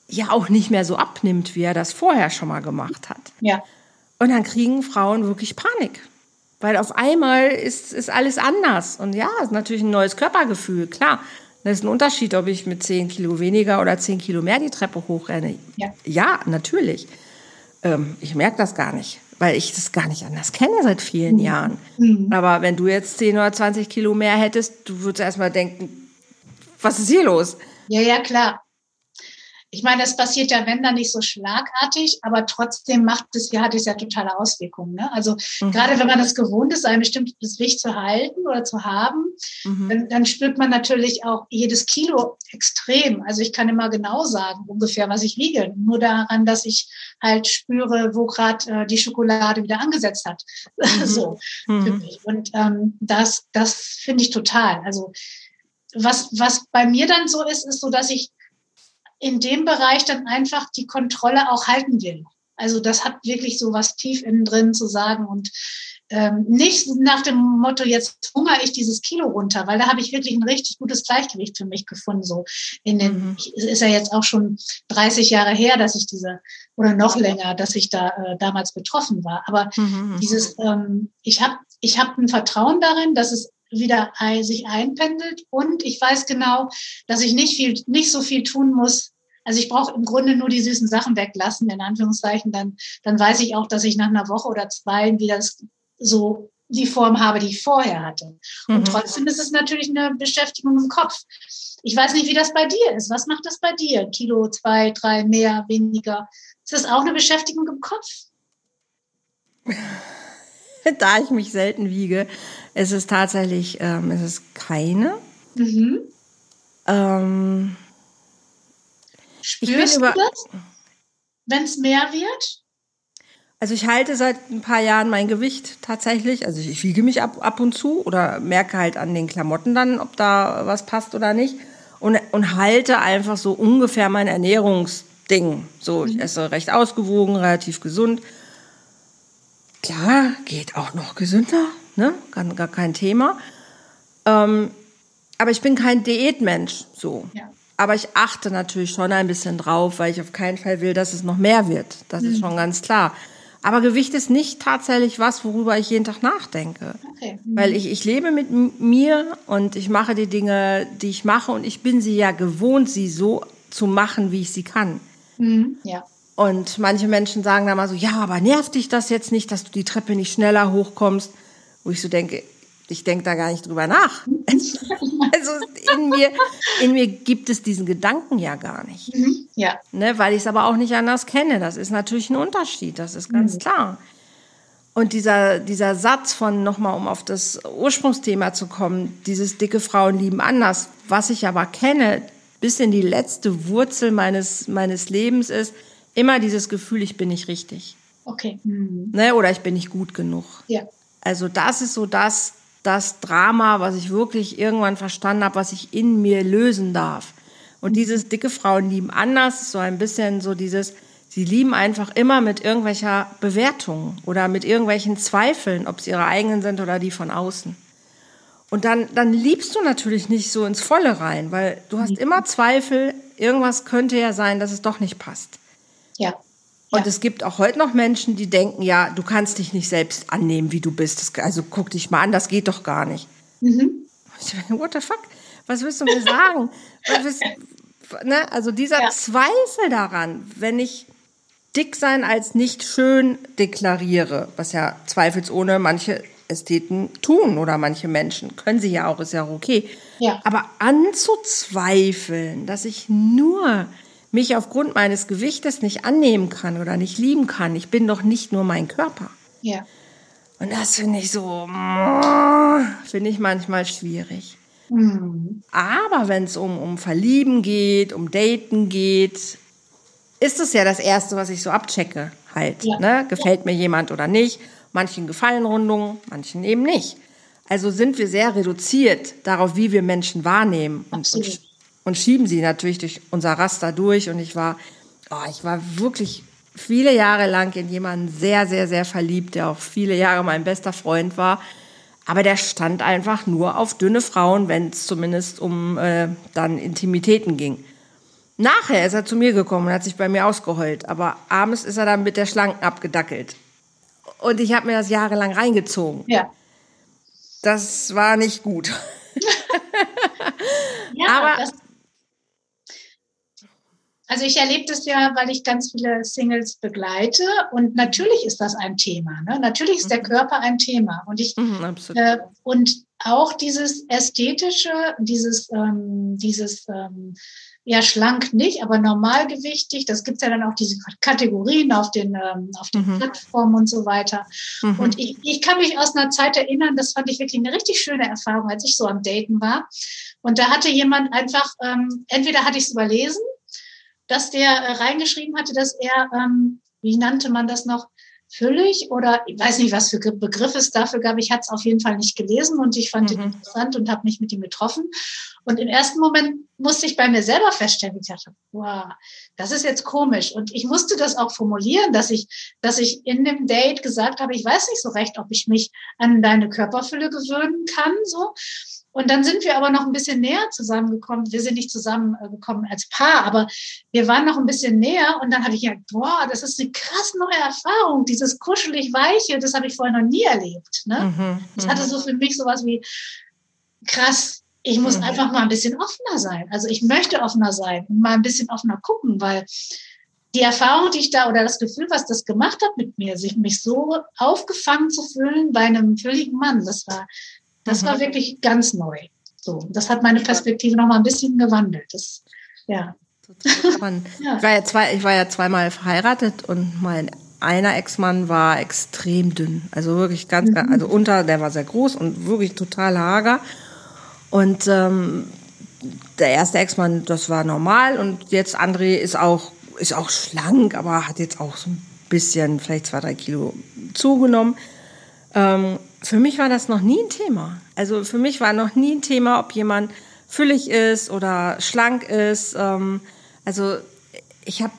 ja auch nicht mehr so abnimmt, wie er das vorher schon mal gemacht hat. Ja. Und dann kriegen Frauen wirklich Panik. Weil auf einmal ist, ist alles anders. Und ja, ist natürlich ein neues Körpergefühl, klar. Das ist ein Unterschied, ob ich mit 10 Kilo weniger oder 10 Kilo mehr die Treppe hochrenne. Ja, ja natürlich. Ähm, ich merke das gar nicht weil ich das gar nicht anders kenne seit vielen mhm. Jahren. Mhm. Aber wenn du jetzt 10 oder 20 Kilo mehr hättest, du würdest erstmal denken, was ist hier los? Ja, ja, klar ich meine, das passiert ja, wenn dann nicht so schlagartig, aber trotzdem macht es ja, hat es ja totale Auswirkungen. Ne? Also mhm. gerade wenn man es gewohnt ist, ein bestimmtes Gewicht zu halten oder zu haben, mhm. dann, dann, spürt man natürlich auch jedes Kilo extrem. Also ich kann immer genau sagen, ungefähr, was ich wiege. Nur daran, dass ich halt spüre, wo gerade äh, die Schokolade wieder angesetzt hat. [LAUGHS] Mhm. so für mhm. mich. Und ähm, das, das finde ich total. Also was, was bei mir dann so ist, ist so, dass ich in dem Bereich dann einfach die Kontrolle auch halten will. Also das hat wirklich so was tief innen drin zu sagen und ähm, nicht nach dem Motto, jetzt hungere ich dieses Kilo runter, weil da habe ich wirklich ein richtig gutes Gleichgewicht für mich gefunden. So in den, mhm. ist ja jetzt auch schon 30 Jahre her, dass ich diese, oder noch länger, dass ich da äh, damals betroffen war. Aber mhm. mhm. dieses, ähm, ich habe ich hab ein Vertrauen darin, dass es wieder sich einpendelt. Und ich weiß genau, dass ich nicht viel, nicht so viel tun muss. Also ich brauche im Grunde nur die süßen Sachen weglassen, in Anführungszeichen. Dann, dann weiß ich auch, dass ich nach einer Woche oder zwei wieder so die Form habe, die ich vorher hatte. Und mhm. trotzdem ist es natürlich eine Beschäftigung im Kopf. Ich weiß nicht, wie das bei dir ist. Was macht das bei dir? Kilo, zwei, drei, mehr, weniger? Ist das auch eine Beschäftigung im Kopf? [LAUGHS] da ich mich selten wiege, ist es tatsächlich, ähm, ist es keine. Mhm. Ähm, Spürst du das, wenn es mehr wird? Also ich halte seit ein paar Jahren mein Gewicht tatsächlich. Also ich wiege mich ab, ab und zu oder merke halt an den Klamotten dann, ob da was passt oder nicht. Und, und halte einfach so ungefähr mein Ernährungsding. So, ich mhm. esse recht ausgewogen, relativ gesund. Klar, geht auch noch gesünder, ne? Gar, gar kein Thema. Ähm, aber ich bin kein Diätmensch, so. Ja. Aber ich achte natürlich schon ein bisschen drauf, weil ich auf keinen Fall will, dass es noch mehr wird. Das mhm. ist schon ganz klar. Aber Gewicht ist nicht tatsächlich was, worüber ich jeden Tag nachdenke. Okay. Mhm. Weil ich, ich lebe mit mir und ich mache die Dinge, die ich mache und ich bin sie ja gewohnt, sie so zu machen, wie ich sie kann. Mhm. Ja. Und manche Menschen sagen dann mal so, ja, aber nervt dich das jetzt nicht, dass du die Treppe nicht schneller hochkommst? Wo ich so denke, ich denke da gar nicht drüber nach. [LAUGHS] also in mir, in mir gibt es diesen Gedanken ja gar nicht. Mhm. Ja. Ne, weil ich es aber auch nicht anders kenne. Das ist natürlich ein Unterschied, das ist ganz mhm. klar. Und dieser, dieser Satz von, nochmal um auf das Ursprungsthema zu kommen, dieses dicke Frauen lieben anders, was ich aber kenne, bis in die letzte Wurzel meines, meines Lebens ist, immer dieses Gefühl, ich bin nicht richtig. Okay. Mhm. Ne, oder ich bin nicht gut genug. Ja. Also das ist so das, das Drama, was ich wirklich irgendwann verstanden habe, was ich in mir lösen darf. Und dieses dicke Frauen lieben anders, ist so ein bisschen so dieses, sie lieben einfach immer mit irgendwelcher Bewertung oder mit irgendwelchen Zweifeln, ob es ihre eigenen sind oder die von außen. Und dann, dann liebst du natürlich nicht so ins Volle rein, weil du hast immer Zweifel, irgendwas könnte ja sein, dass es doch nicht passt. Ja. Und ja. es gibt auch heute noch Menschen, die denken, ja, du kannst dich nicht selbst annehmen, wie du bist. Das, also guck dich mal an, das geht doch gar nicht. Mhm. What the fuck? Was willst du mir sagen? [LAUGHS] willst, ne? Also dieser ja. Zweifel daran, wenn ich dick sein als nicht schön deklariere, was ja zweifelsohne manche Ästheten tun oder manche Menschen können sie ja auch, ist ja auch okay. Ja. Aber anzuzweifeln, dass ich nur mich aufgrund meines Gewichtes nicht annehmen kann oder nicht lieben kann. Ich bin doch nicht nur mein Körper. Ja. Und das finde ich so, finde ich manchmal schwierig. Mhm. Aber wenn es um, um Verlieben geht, um Daten geht, ist es ja das Erste, was ich so abchecke halt. Ja. Ne? Gefällt mir jemand oder nicht? Manchen gefallen Rundungen, manchen eben nicht. Also sind wir sehr reduziert darauf, wie wir Menschen wahrnehmen. Und, und und schieben sie natürlich durch unser Raster durch. Und ich war, oh, ich war wirklich viele Jahre lang in jemanden sehr, sehr, sehr verliebt, der auch viele Jahre mein bester Freund war. Aber der stand einfach nur auf dünne Frauen, wenn es zumindest um äh, dann Intimitäten ging. Nachher ist er zu mir gekommen und hat sich bei mir ausgeheult. Aber abends ist er dann mit der Schlanken abgedackelt. Und ich habe mir das jahrelang reingezogen. Ja. Das war nicht gut. [LAUGHS] ja, aber das, also ich erlebe das ja, weil ich ganz viele Singles begleite und natürlich ist das ein Thema. Ne? Natürlich ist der mhm. Körper ein Thema und ich mhm, äh, und auch dieses ästhetische, dieses ähm, dieses ähm, ja schlank nicht, aber normalgewichtig. Das gibt's ja dann auch diese Kategorien auf den ähm, auf den mhm. Plattformen und so weiter. Mhm. Und ich, ich kann mich aus einer Zeit erinnern, das fand ich wirklich eine richtig schöne Erfahrung, als ich so am Daten war. Und da hatte jemand einfach, ähm, entweder hatte ich es überlesen dass der äh, reingeschrieben hatte, dass er, ähm, wie nannte man das noch, füllig oder ich weiß nicht, was für Begriff es dafür gab. Ich hatte es auf jeden Fall nicht gelesen und ich fand mhm. ihn interessant und habe mich mit ihm getroffen. Und im ersten Moment musste ich bei mir selber feststellen, ich dachte, wow, das ist jetzt komisch. Und ich musste das auch formulieren, dass ich, dass ich in dem Date gesagt habe, ich weiß nicht so recht, ob ich mich an deine Körperfülle gewöhnen kann, so. Und dann sind wir aber noch ein bisschen näher zusammengekommen. Wir sind nicht zusammengekommen als Paar, aber wir waren noch ein bisschen näher. Und dann habe ich gedacht, boah, das ist eine krass neue Erfahrung. Dieses kuschelig Weiche, das habe ich vorher noch nie erlebt. Ne? Mhm, das hatte mhm. so für mich sowas wie, krass, ich muss mhm. einfach mal ein bisschen offener sein. Also ich möchte offener sein und mal ein bisschen offener gucken, weil die Erfahrung, die ich da oder das Gefühl, was das gemacht hat mit mir, sich mich so aufgefangen zu fühlen bei einem fülligen Mann, das war, das mhm. war wirklich ganz neu. So, das hat meine Perspektive noch mal ein bisschen gewandelt. Das, ja. [LAUGHS] ja. Ich, war ja zwei, ich war ja zweimal verheiratet und mein einer Ex-Mann war extrem dünn. Also wirklich ganz, mhm. also unter, der war sehr groß und wirklich total hager. Und ähm, der erste Ex-Mann, das war normal. Und jetzt André ist auch, ist auch schlank, aber hat jetzt auch so ein bisschen, vielleicht zwei, drei Kilo zugenommen. Ähm, für mich war das noch nie ein Thema. Also für mich war noch nie ein Thema, ob jemand füllig ist oder schlank ist. Ähm, also ich habe,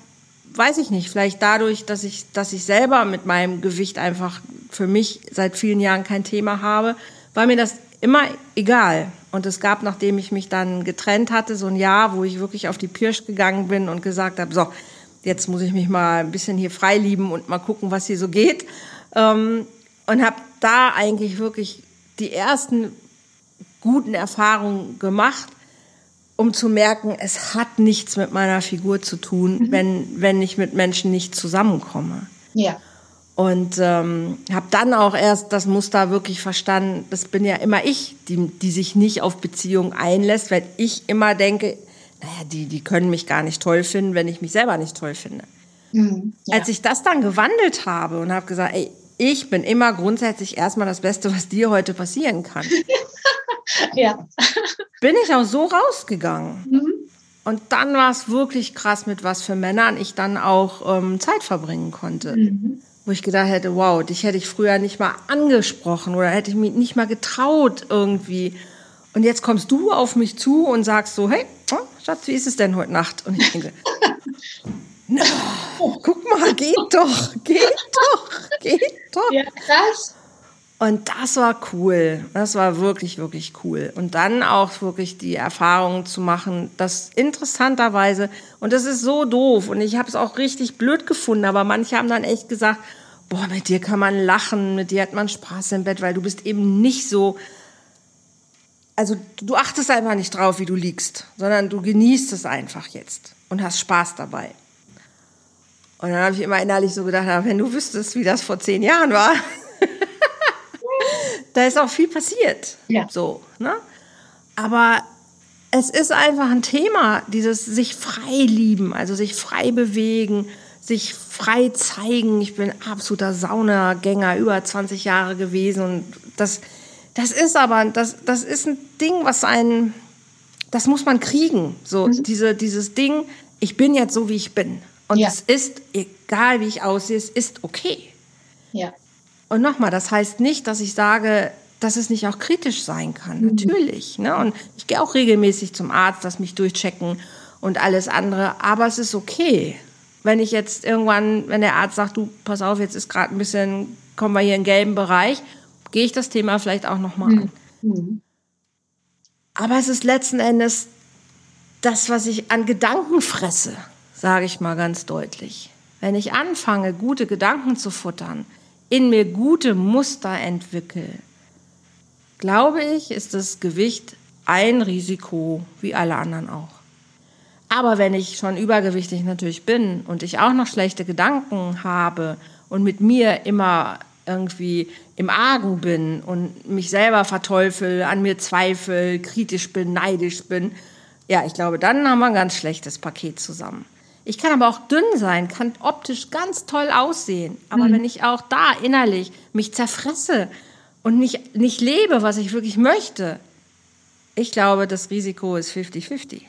weiß ich nicht, vielleicht dadurch, dass ich, dass ich selber mit meinem Gewicht einfach für mich seit vielen Jahren kein Thema habe, war mir das immer egal. Und es gab, nachdem ich mich dann getrennt hatte, so ein Jahr, wo ich wirklich auf die Pirsch gegangen bin und gesagt habe, so, jetzt muss ich mich mal ein bisschen hier frei lieben und mal gucken, was hier so geht. Ähm, und habe da eigentlich wirklich die ersten guten Erfahrungen gemacht, um zu merken, es hat nichts mit meiner Figur zu tun, mhm. wenn, wenn ich mit Menschen nicht zusammenkomme. Ja. Und ähm, habe dann auch erst das Muster wirklich verstanden, das bin ja immer ich, die, die sich nicht auf Beziehungen einlässt, weil ich immer denke, naja, die, die können mich gar nicht toll finden, wenn ich mich selber nicht toll finde. Mhm, ja. Als ich das dann gewandelt habe und habe gesagt, ey, ich bin immer grundsätzlich erstmal das Beste, was dir heute passieren kann. [LAUGHS] ja. Bin ich auch so rausgegangen. Mhm. Und dann war es wirklich krass, mit was für Männern ich dann auch ähm, Zeit verbringen konnte. Mhm wo ich gedacht hätte, wow, dich hätte ich früher nicht mal angesprochen oder hätte ich mich nicht mal getraut irgendwie. Und jetzt kommst du auf mich zu und sagst so, hey, Schatz, wie ist es denn heute Nacht? Und ich denke, [LAUGHS] no, guck mal, geht doch, geht doch, geht doch. Ja, krass. Und das war cool. Das war wirklich, wirklich cool. Und dann auch wirklich die Erfahrung zu machen, dass interessanterweise, und das ist so doof, und ich habe es auch richtig blöd gefunden, aber manche haben dann echt gesagt, boah, mit dir kann man lachen, mit dir hat man Spaß im Bett, weil du bist eben nicht so, also du achtest einfach nicht drauf, wie du liegst, sondern du genießt es einfach jetzt und hast Spaß dabei. Und dann habe ich immer innerlich so gedacht, wenn du wüsstest, wie das vor zehn Jahren war, [LAUGHS] da ist auch viel passiert. Ja. So, ne? Aber es ist einfach ein Thema, dieses sich frei lieben, also sich frei bewegen, sich frei zeigen. Ich bin absoluter Saunagänger, über 20 Jahre gewesen und das, das ist aber, das, das ist ein Ding, was einen, das muss man kriegen. So, mhm. diese, dieses Ding, ich bin jetzt so, wie ich bin. Und ja. es ist, egal wie ich aussehe, es ist okay. Ja. Und nochmal, das heißt nicht, dass ich sage, dass es nicht auch kritisch sein kann. Mhm. Natürlich. Ne? Und ich gehe auch regelmäßig zum Arzt, lass mich durchchecken und alles andere. Aber es ist okay. Wenn ich jetzt irgendwann, wenn der Arzt sagt, du, pass auf, jetzt ist gerade ein bisschen, kommen wir hier in den gelben Bereich, gehe ich das Thema vielleicht auch nochmal mhm. an. Aber es ist letzten Endes das, was ich an Gedanken fresse, sage ich mal ganz deutlich. Wenn ich anfange, gute Gedanken zu futtern, in mir gute Muster entwickle, glaube ich, ist das Gewicht ein Risiko, wie alle anderen auch. Aber wenn ich schon übergewichtig natürlich bin und ich auch noch schlechte Gedanken habe und mit mir immer irgendwie im Argen bin und mich selber verteufel, an mir zweifel, kritisch bin, neidisch bin, ja, ich glaube, dann haben wir ein ganz schlechtes Paket zusammen. Ich kann aber auch dünn sein, kann optisch ganz toll aussehen. Aber mhm. wenn ich auch da innerlich mich zerfresse und nicht, nicht lebe, was ich wirklich möchte, ich glaube, das Risiko ist 50-50.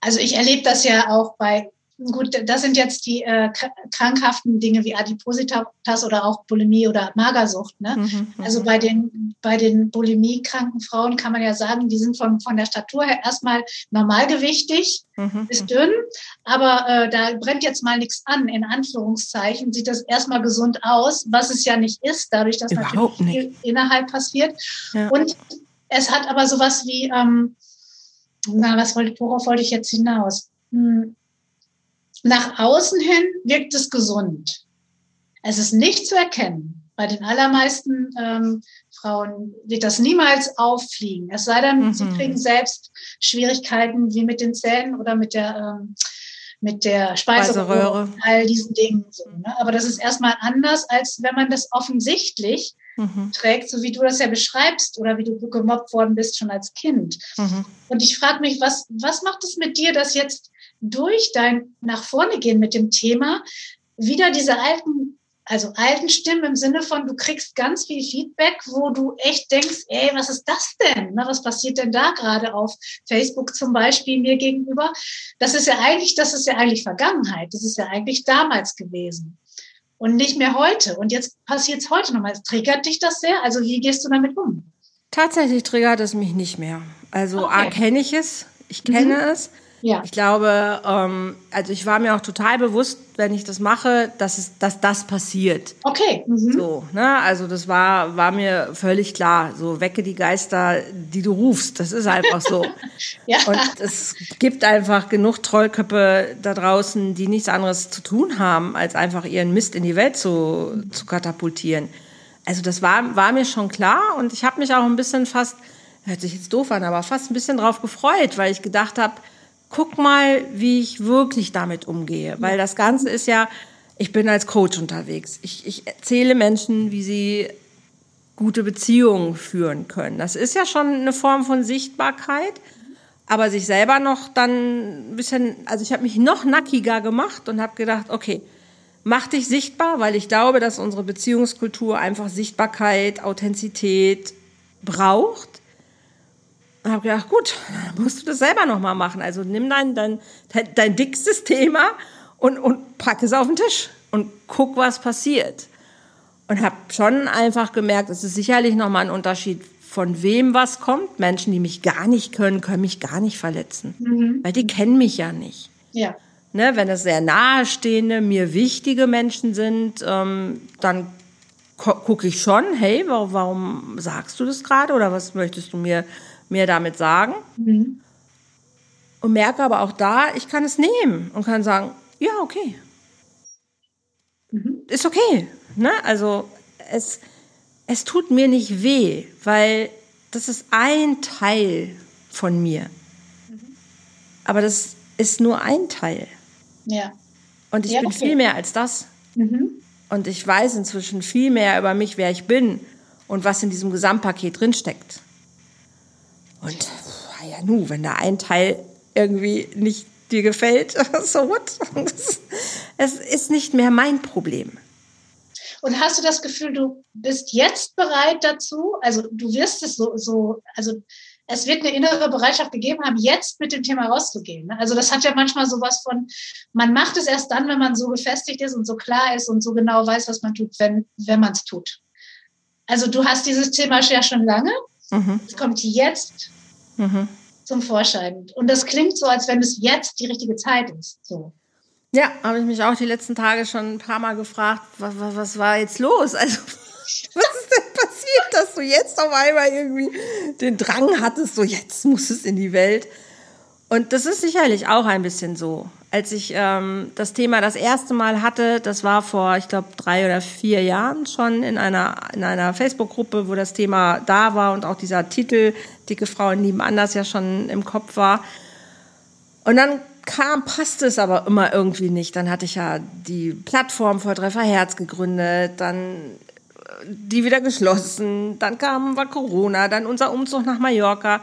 Also ich erlebe das ja auch bei gut, das sind jetzt die äh, krankhaften Dinge wie Adipositas oder auch Bulimie oder Magersucht. Ne? Mhm, mhm, also bei den, bei den Bulimie-kranken Frauen kann man ja sagen, die sind von, von der Statur her erstmal normalgewichtig, mhm, ist mhm. dünn, aber äh, da brennt jetzt mal nichts an, in Anführungszeichen, sieht das erstmal gesund aus, was es ja nicht ist, dadurch, dass Überhaupt natürlich viel innerhalb passiert. Ja. Und es hat aber sowas wie, ähm, na, was wollte, worauf wollte ich jetzt hinaus? Hm nach außen hin wirkt es gesund. Es ist nicht zu erkennen. bei den allermeisten ähm, Frauen wird das niemals auffliegen. Es sei denn, mhm. sie kriegen selbst Schwierigkeiten wie mit den Zähnen oder mit der ähm, mit der Speiseröhre, all diesen Dingen. So, ne? Aber das ist erstmal anders, als wenn man das offensichtlich mhm. trägt, so wie du das ja beschreibst oder wie du gemobbt worden bist schon als Kind. Mhm. Und ich frage mich, was, was macht es mit dir, dass jetzt durch dein nach vorne gehen mit dem Thema wieder diese alten also alten Stimmen im Sinne von, du kriegst ganz viel Feedback, wo du echt denkst, ey, was ist das denn? Na, was passiert denn da gerade auf Facebook zum Beispiel mir gegenüber? Das ist ja eigentlich, das ist ja eigentlich Vergangenheit. Das ist ja eigentlich damals gewesen und nicht mehr heute. Und jetzt passiert es heute nochmal. Triggert dich das sehr? Also wie gehst du damit um? Tatsächlich triggert es mich nicht mehr. Also okay. A, kenne ich es, ich kenne mhm. es. Ja. Ich glaube, ähm, also ich war mir auch total bewusst, wenn ich das mache, dass, es, dass das passiert. Okay. Mhm. So, ne? Also das war, war mir völlig klar. So, wecke die Geister, die du rufst. Das ist einfach so. [LAUGHS] ja. Und es gibt einfach genug Trollköpfe da draußen, die nichts anderes zu tun haben, als einfach ihren Mist in die Welt zu, zu katapultieren. Also das war, war mir schon klar und ich habe mich auch ein bisschen fast, hört sich jetzt doof an, aber fast ein bisschen drauf gefreut, weil ich gedacht habe, guck mal, wie ich wirklich damit umgehe. Weil das Ganze ist ja, ich bin als Coach unterwegs. Ich, ich erzähle Menschen, wie sie gute Beziehungen führen können. Das ist ja schon eine Form von Sichtbarkeit, aber sich selber noch dann ein bisschen, also ich habe mich noch nackiger gemacht und habe gedacht, okay, mach dich sichtbar, weil ich glaube, dass unsere Beziehungskultur einfach Sichtbarkeit, Authentizität braucht und habe gedacht, gut, dann musst du das selber nochmal machen. Also nimm dein, dein, dein dickstes Thema und, und pack es auf den Tisch und guck, was passiert. Und habe schon einfach gemerkt, es ist sicherlich nochmal ein Unterschied, von wem was kommt. Menschen, die mich gar nicht können, können mich gar nicht verletzen, mhm. weil die kennen mich ja nicht. Ja. Ne, wenn es sehr nahestehende, mir wichtige Menschen sind, ähm, dann gucke ich schon, hey, warum, warum sagst du das gerade oder was möchtest du mir mir damit sagen. Mhm. Und merke aber auch da, ich kann es nehmen und kann sagen, ja, okay. Mhm. Ist okay. Ne? Also es, es tut mir nicht weh, weil das ist ein Teil von mir. Mhm. Aber das ist nur ein Teil. Ja. Und ich ja, bin okay. viel mehr als das. Mhm. Und ich weiß inzwischen viel mehr über mich, wer ich bin und was in diesem Gesamtpaket drinsteckt. Und ja, nu, wenn da ein Teil irgendwie nicht dir gefällt, [LAUGHS] so what? Es ist nicht mehr mein Problem. Und hast du das Gefühl, du bist jetzt bereit dazu? Also du wirst es so, so also es wird eine innere Bereitschaft gegeben haben, jetzt mit dem Thema rauszugehen. Ne? Also das hat ja manchmal sowas von, man macht es erst dann, wenn man so gefestigt ist und so klar ist und so genau weiß, was man tut, wenn, wenn man es tut. Also du hast dieses Thema ja schon lange. Mhm. Es kommt jetzt mhm. zum Vorschein. Und das klingt so, als wenn es jetzt die richtige Zeit ist. So. Ja, habe ich mich auch die letzten Tage schon ein paar Mal gefragt, was, was, was war jetzt los? Also, [LAUGHS] was ist denn passiert, dass du jetzt auf einmal irgendwie den Drang hattest, so jetzt muss es in die Welt? Und das ist sicherlich auch ein bisschen so. Als ich ähm, das Thema das erste Mal hatte, das war vor, ich glaube, drei oder vier Jahren schon in einer, in einer Facebook-Gruppe, wo das Thema da war und auch dieser Titel Dicke Frauen lieben anders ja schon im Kopf war. Und dann kam, passte es aber immer irgendwie nicht. Dann hatte ich ja die Plattform Volltreffer Herz gegründet, dann äh, die wieder geschlossen, dann kam war Corona, dann unser Umzug nach Mallorca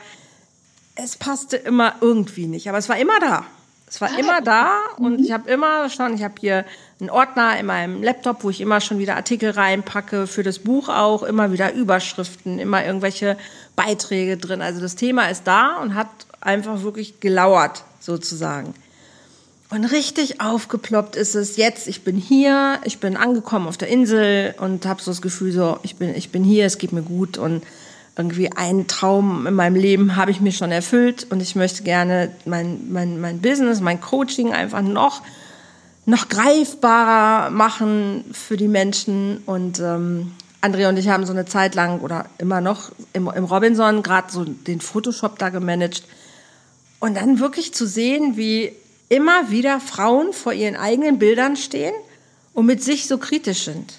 es passte immer irgendwie nicht, aber es war immer da. Es war immer da und ich habe immer schon, ich habe hier einen Ordner in meinem Laptop, wo ich immer schon wieder Artikel reinpacke, für das Buch auch, immer wieder Überschriften, immer irgendwelche Beiträge drin. Also das Thema ist da und hat einfach wirklich gelauert, sozusagen. Und richtig aufgeploppt ist es jetzt, ich bin hier, ich bin angekommen auf der Insel und habe so das Gefühl, so, ich bin, ich bin hier, es geht mir gut und irgendwie einen Traum in meinem Leben habe ich mir schon erfüllt und ich möchte gerne mein, mein, mein Business, mein Coaching einfach noch, noch greifbarer machen für die Menschen. Und ähm, Andrea und ich haben so eine Zeit lang oder immer noch im, im Robinson gerade so den Photoshop da gemanagt. Und dann wirklich zu sehen, wie immer wieder Frauen vor ihren eigenen Bildern stehen und mit sich so kritisch sind.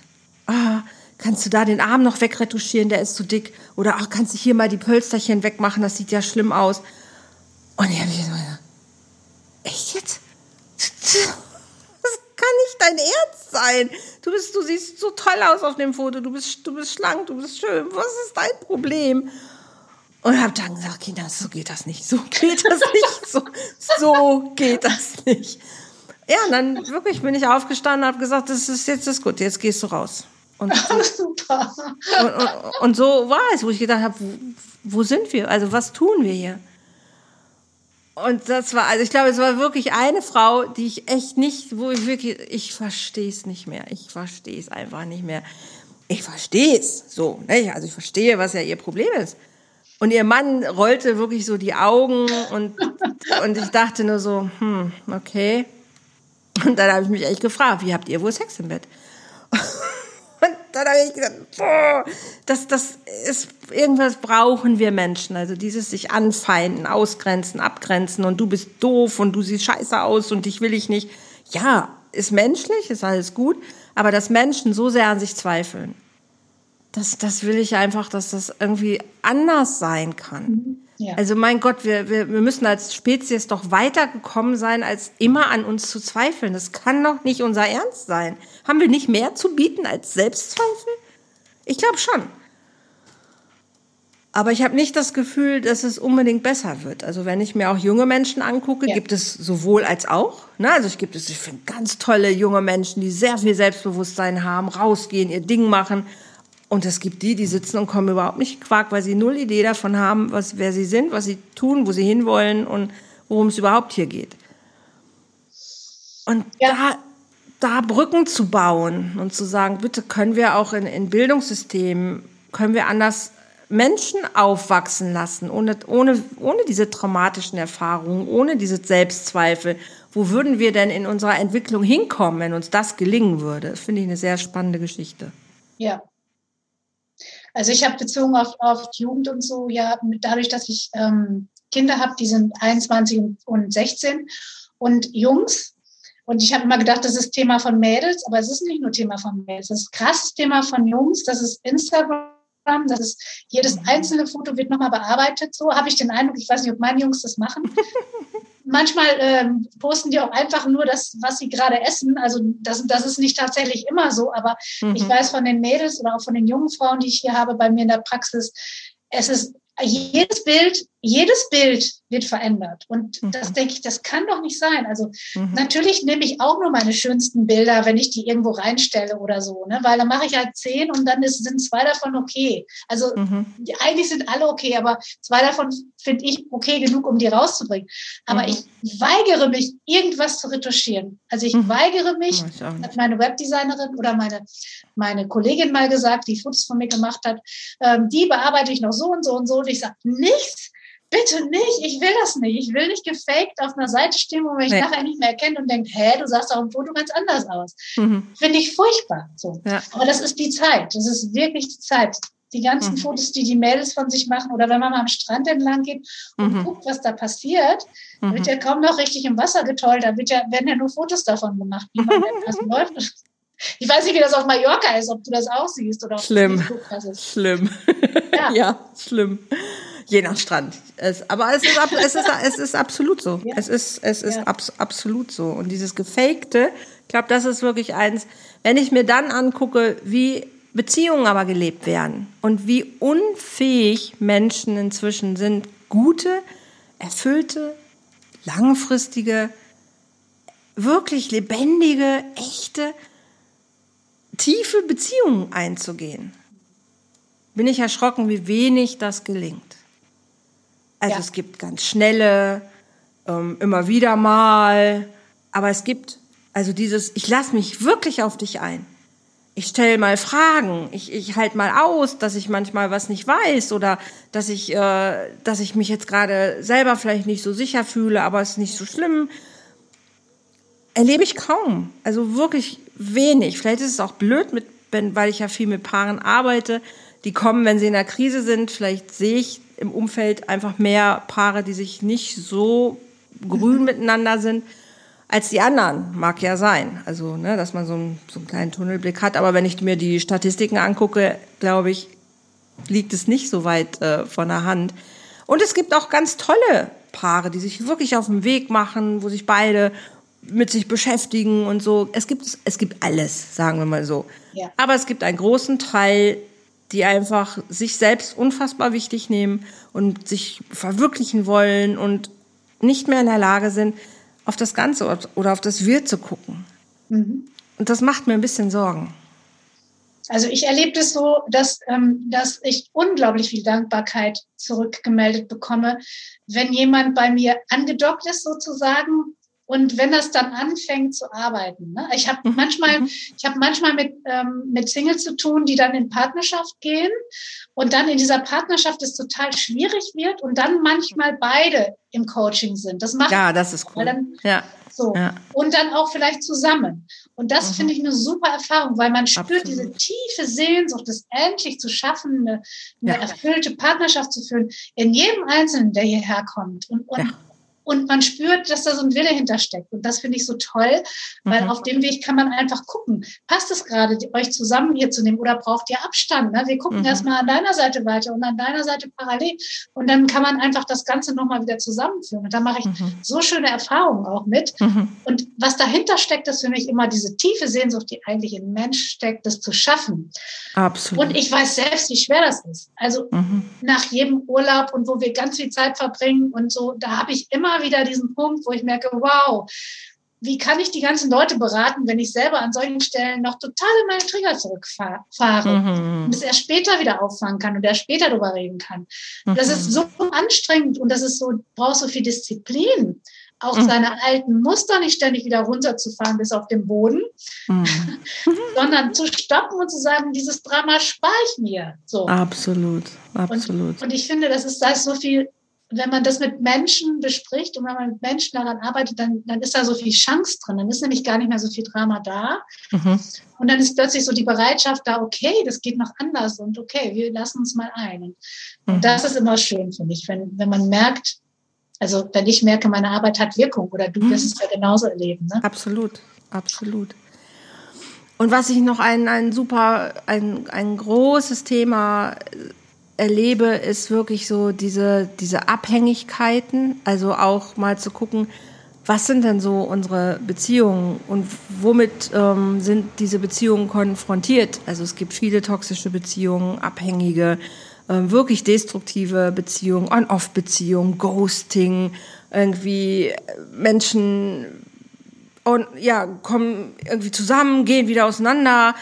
Ah, kannst du da den Arm noch wegretuschieren, der ist zu dick. Oder ach, kannst du hier mal die Pölsterchen wegmachen, das sieht ja schlimm aus. Und ich habe mir gedacht, echt jetzt? Das kann nicht dein Ernst sein. Du bist, du siehst so toll aus auf dem Foto. Du bist, du bist schlank, du bist schön. Was ist dein Problem? Und habe dann gesagt, Kinder, so geht das nicht. So geht das [LAUGHS] nicht. So, so geht das nicht. Ja, und dann wirklich bin ich aufgestanden und habe gesagt, das ist jetzt ist gut, jetzt gehst du raus. Und [LAUGHS] so, Super. Und, und, und, so war es, wo ich gedacht habe, wo, wo sind wir? Also was tun wir hier? Und das war, also ich glaube, es war wirklich eine Frau, die ich echt nicht, wo ich wirklich, ich verstehe es nicht mehr. Ich verstehe es einfach nicht mehr. Ich verstehe es so. Ne? Also ich verstehe, was ja ihr Problem ist. Und ihr Mann rollte wirklich so die Augen und, [LAUGHS] und ich dachte nur so, hm, okay. Und dann habe ich mich echt gefragt, wie habt ihr wohl Sex im Bett? Dann habe ich gesagt, boah, das, das ist, irgendwas brauchen wir Menschen. Also dieses sich anfeinden, ausgrenzen, abgrenzen und du bist doof und du siehst scheiße aus und dich will ich nicht. Ja, ist menschlich, ist alles gut, aber dass Menschen so sehr an sich zweifeln, das, das will ich einfach, dass das irgendwie anders sein kann. Ja. Also mein Gott, wir, wir, wir müssen als Spezies doch weitergekommen sein, als immer an uns zu zweifeln. Das kann doch nicht unser Ernst sein. Haben wir nicht mehr zu bieten als Selbstzweifel? Ich glaube schon. Aber ich habe nicht das Gefühl, dass es unbedingt besser wird. Also wenn ich mir auch junge Menschen angucke, ja. gibt es sowohl als auch. Ne? Also ich gibt es, ich finde ganz tolle junge Menschen, die sehr viel Selbstbewusstsein haben, rausgehen, ihr Ding machen und es gibt die, die sitzen und kommen überhaupt nicht Quark, weil sie null Idee davon haben, was, wer sie sind, was sie tun, wo sie hinwollen und worum es überhaupt hier geht. Und ja. da, da Brücken zu bauen und zu sagen, bitte können wir auch in, in Bildungssystemen, können wir anders Menschen aufwachsen lassen, ohne, ohne, ohne diese traumatischen Erfahrungen, ohne diese Selbstzweifel. Wo würden wir denn in unserer Entwicklung hinkommen, wenn uns das gelingen würde? Das finde ich eine sehr spannende Geschichte. Ja, also ich habe bezogen auf, auf Jugend und so, ja, dadurch, dass ich ähm, Kinder habe, die sind 21 und 16 und Jungs. Und ich habe immer gedacht, das ist Thema von Mädels, aber es ist nicht nur Thema von Mädels. Das ist krasses Thema von Jungs, das ist Instagram, das ist jedes einzelne Foto wird nochmal bearbeitet. So habe ich den Eindruck, ich weiß nicht, ob meine Jungs das machen. [LAUGHS] manchmal ähm, posten die auch einfach nur das, was sie gerade essen. Also das, das ist nicht tatsächlich immer so, aber mhm. ich weiß von den Mädels oder auch von den jungen Frauen, die ich hier habe bei mir in der Praxis, es ist jedes Bild, jedes Bild wird verändert. Und mhm. das denke ich, das kann doch nicht sein. Also mhm. natürlich nehme ich auch nur meine schönsten Bilder, wenn ich die irgendwo reinstelle oder so, ne? Weil dann mache ich halt zehn und dann ist, sind zwei davon okay. Also mhm. eigentlich sind alle okay, aber zwei davon finde ich okay genug, um die rauszubringen. Aber mhm. ich weigere mich, irgendwas zu retuschieren. Also ich mhm. weigere mich, hat meine Webdesignerin oder meine, meine Kollegin mal gesagt, die Fotos von mir gemacht hat, ähm, die bearbeite ich noch so und so und so. Und ich sage, nichts bitte nicht, ich will das nicht. Ich will nicht gefaked auf einer Seite stehen, wo man mich nee. nachher nicht mehr erkennt und denkt, hä, du sahst auch im Foto ganz anders aus. Mhm. Finde ich furchtbar. So. Ja. Aber das ist die Zeit. Das ist wirklich die Zeit. Die ganzen mhm. Fotos, die die Mädels von sich machen oder wenn man mal am Strand entlang geht und mhm. guckt, was da passiert, mhm. wird ja kaum noch richtig im Wasser getollt. Da wird ja, werden ja nur Fotos davon gemacht, wie man [LAUGHS] läuft. Ich weiß nicht, wie das auf Mallorca ist, ob du das auch siehst oder ob schlimm. du das Schlimm. Ja. [LAUGHS] ja, schlimm. Je nach Strand. Es, aber es ist, es, ist, es ist absolut so. Ja. Es ist, es ist ja. abs, absolut so. Und dieses Gefakte, ich glaube, das ist wirklich eins, wenn ich mir dann angucke, wie Beziehungen aber gelebt werden und wie unfähig Menschen inzwischen sind, gute, erfüllte, langfristige, wirklich lebendige, echte, tiefe Beziehungen einzugehen, bin ich erschrocken, wie wenig das gelingt. Also ja. es gibt ganz schnelle, ähm, immer wieder mal, aber es gibt also dieses, ich lasse mich wirklich auf dich ein. Ich stelle mal Fragen, ich, ich halte mal aus, dass ich manchmal was nicht weiß oder dass ich, äh, dass ich mich jetzt gerade selber vielleicht nicht so sicher fühle, aber es ist nicht so schlimm. Erlebe ich kaum, also wirklich wenig. Vielleicht ist es auch blöd, mit, weil ich ja viel mit Paaren arbeite. Die kommen, wenn sie in der Krise sind. Vielleicht sehe ich im Umfeld einfach mehr Paare, die sich nicht so grün mhm. miteinander sind. als die anderen. Mag ja sein. Also, ne, dass man so einen, so einen kleinen Tunnelblick hat. Aber wenn ich mir die Statistiken angucke, glaube ich, liegt es nicht so weit äh, von der Hand. Und es gibt auch ganz tolle Paare, die sich wirklich auf den Weg machen, wo sich beide mit sich beschäftigen und so. Es gibt, es gibt alles, sagen wir mal so. Ja. Aber es gibt einen großen Teil, die einfach sich selbst unfassbar wichtig nehmen und sich verwirklichen wollen und nicht mehr in der Lage sind, auf das Ganze oder auf das Wir zu gucken. Mhm. Und das macht mir ein bisschen Sorgen. Also ich erlebe das so, dass, ähm, dass ich unglaublich viel Dankbarkeit zurückgemeldet bekomme, wenn jemand bei mir angedockt ist sozusagen und wenn das dann anfängt zu arbeiten. Ne? Ich habe mhm. manchmal, mhm. ich habe manchmal mit ähm, mit Singles zu tun, die dann in Partnerschaft gehen und dann in dieser Partnerschaft es total schwierig wird und dann manchmal beide im Coaching sind. Das macht ja, das ist cool. Dann, ja. So. Ja. Und dann auch vielleicht zusammen. Und das mhm. finde ich eine super Erfahrung, weil man spürt Absolut. diese tiefe Sehnsucht, es endlich zu schaffen, eine, eine ja. erfüllte Partnerschaft zu führen, in jedem Einzelnen, der hierher kommt. Und, und, ja und man spürt, dass da so ein Wille hintersteckt. Und das finde ich so toll, weil mhm. auf dem Weg kann man einfach gucken, passt es gerade, euch zusammen hier zu nehmen oder braucht ihr Abstand? Ne? Wir gucken mhm. erstmal an deiner Seite weiter und an deiner Seite parallel. Und dann kann man einfach das Ganze nochmal wieder zusammenführen. Und da mache ich mhm. so schöne Erfahrungen auch mit. Mhm. Und was dahinter steckt, ist für mich immer diese tiefe Sehnsucht, die eigentlich im Mensch steckt, das zu schaffen. Absolut. Und ich weiß selbst, wie schwer das ist. Also mhm. nach jedem Urlaub und wo wir ganz viel Zeit verbringen und so, da habe ich immer immer wieder diesen Punkt, wo ich merke, wow, wie kann ich die ganzen Leute beraten, wenn ich selber an solchen Stellen noch total in meine Trigger zurückfahre mhm. und es erst später wieder auffangen kann und erst später darüber reden kann. Mhm. Das ist so anstrengend und das ist so, braucht so viel Disziplin, auch mhm. seine alten Muster nicht ständig wieder runterzufahren bis auf den Boden, mhm. [LAUGHS] sondern zu stoppen und zu sagen, dieses Drama spare ich mir. So. Absolut, absolut. Und, und ich finde, das ist, da ist so viel wenn man das mit Menschen bespricht und wenn man mit Menschen daran arbeitet, dann, dann ist da so viel Chance drin. Dann ist nämlich gar nicht mehr so viel Drama da. Mhm. Und dann ist plötzlich so die Bereitschaft da, okay, das geht noch anders und okay, wir lassen uns mal ein. Und mhm. das ist immer schön, finde ich, wenn, wenn man merkt, also wenn ich merke, meine Arbeit hat Wirkung oder du mhm. wirst es ja genauso erleben. Ne? Absolut, absolut. Und was ich noch ein, ein super, ein, ein großes Thema erlebe, ist wirklich so diese, diese Abhängigkeiten, also auch mal zu gucken, was sind denn so unsere Beziehungen und womit ähm, sind diese Beziehungen konfrontiert? Also es gibt viele toxische Beziehungen, abhängige, äh, wirklich destruktive Beziehungen, On-Off-Beziehungen, Ghosting, irgendwie Menschen und ja kommen irgendwie zusammen, gehen wieder auseinander,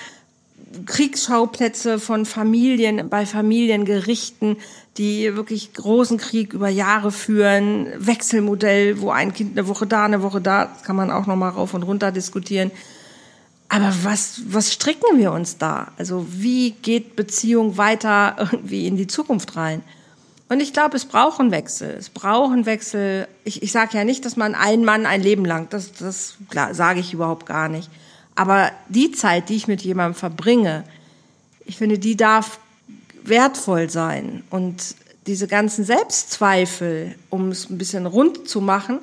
Kriegsschauplätze von Familien, bei Familiengerichten, die wirklich großen Krieg über Jahre führen, Wechselmodell, wo ein Kind eine Woche da, eine Woche da, das kann man auch noch mal rauf und runter diskutieren. Aber was, was stricken wir uns da? Also wie geht Beziehung weiter irgendwie in die Zukunft rein? Und ich glaube, es braucht einen Wechsel. Es braucht einen Wechsel. Ich, ich sage ja nicht, dass man einen Mann ein Leben lang, das, das sage ich überhaupt gar nicht. Aber die Zeit, die ich mit jemandem verbringe, ich finde, die darf wertvoll sein. Und diese ganzen Selbstzweifel, um es ein bisschen rund zu machen,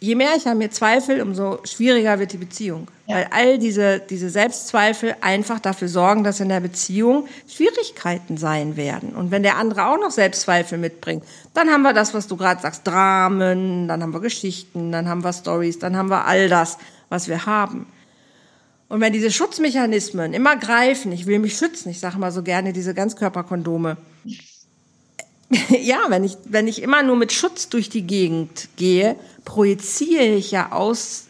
je mehr ich an mir zweifle, umso schwieriger wird die Beziehung. Ja. Weil all diese, diese Selbstzweifel einfach dafür sorgen, dass in der Beziehung Schwierigkeiten sein werden. Und wenn der andere auch noch Selbstzweifel mitbringt, dann haben wir das, was du gerade sagst, Dramen, dann haben wir Geschichten, dann haben wir Stories, dann haben wir all das, was wir haben. Und wenn diese Schutzmechanismen immer greifen, ich will mich schützen, ich sage mal so gerne diese Ganzkörperkondome. [LAUGHS] ja, wenn ich, wenn ich immer nur mit Schutz durch die Gegend gehe, projiziere ich ja aus,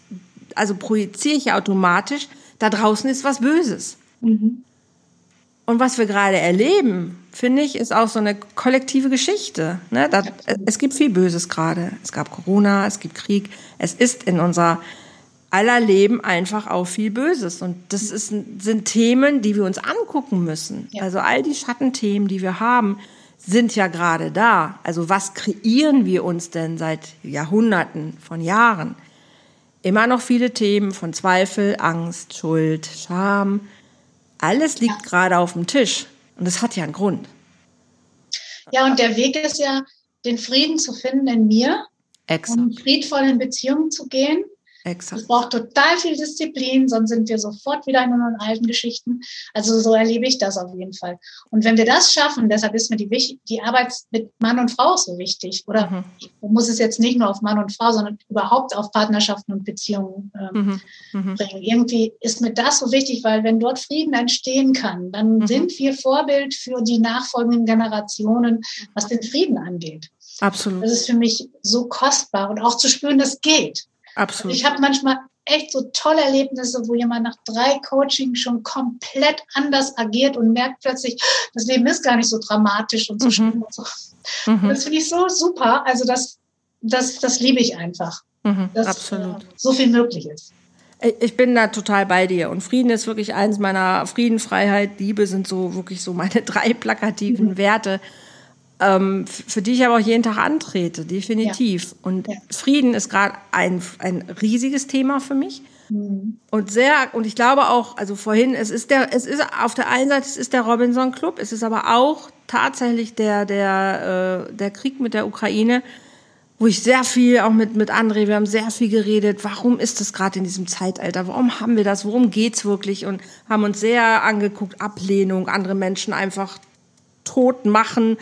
also projiziere ich ja automatisch, da draußen ist was Böses. Mhm. Und was wir gerade erleben, finde ich, ist auch so eine kollektive Geschichte. Ne? Da, es gibt viel Böses gerade. Es gab Corona, es gibt Krieg. Es ist in unserer aller Leben einfach auch viel Böses. Und das ist, sind Themen, die wir uns angucken müssen. Ja. Also all die Schattenthemen, die wir haben, sind ja gerade da. Also was kreieren wir uns denn seit Jahrhunderten von Jahren? Immer noch viele Themen von Zweifel, Angst, Schuld, Scham. Alles liegt ja. gerade auf dem Tisch. Und das hat ja einen Grund. Ja, und der Weg ist ja, den Frieden zu finden in mir. Exakt. Um friedvoll in Beziehungen zu gehen Exakt. Es braucht total viel Disziplin, sonst sind wir sofort wieder in unseren alten Geschichten. Also so erlebe ich das auf jeden Fall. Und wenn wir das schaffen, deshalb ist mir die, die Arbeit mit Mann und Frau so wichtig. Oder mhm. ich muss es jetzt nicht nur auf Mann und Frau, sondern überhaupt auf Partnerschaften und Beziehungen ähm, mhm. mhm. bringen. Irgendwie ist mir das so wichtig, weil wenn dort Frieden entstehen kann, dann mhm. sind wir Vorbild für die nachfolgenden Generationen, was den Frieden angeht. Absolut. Das ist für mich so kostbar und auch zu spüren, das geht. Absolut. Ich habe manchmal echt so tolle Erlebnisse, wo jemand nach drei Coachings schon komplett anders agiert und merkt plötzlich, das Leben ist gar nicht so dramatisch und so mhm. schlimm und so. Mhm. Das finde ich so super. Also das, das, das liebe ich einfach. Mhm, dass absolut. Äh, so viel möglich ist. Ich bin da total bei dir. Und Frieden ist wirklich eins meiner Frieden, Freiheit, Liebe sind so wirklich so meine [LAUGHS] drei plakativen mhm. Werte ähm, für die ich aber auch jeden Tag antrete, definitiv. Ja. Und ja. Frieden ist gerade ein, ein riesiges Thema für mich. Mhm. Und sehr, und ich glaube auch, also vorhin, es ist der, es ist auf der einen Seite, es ist der Robinson Club, es ist aber auch tatsächlich der, der, äh, der Krieg mit der Ukraine, wo ich sehr viel auch mit, mit André, wir haben sehr viel geredet, warum ist das gerade in diesem Zeitalter, warum haben wir das, worum geht's wirklich und haben uns sehr angeguckt, Ablehnung, andere Menschen einfach tot machen,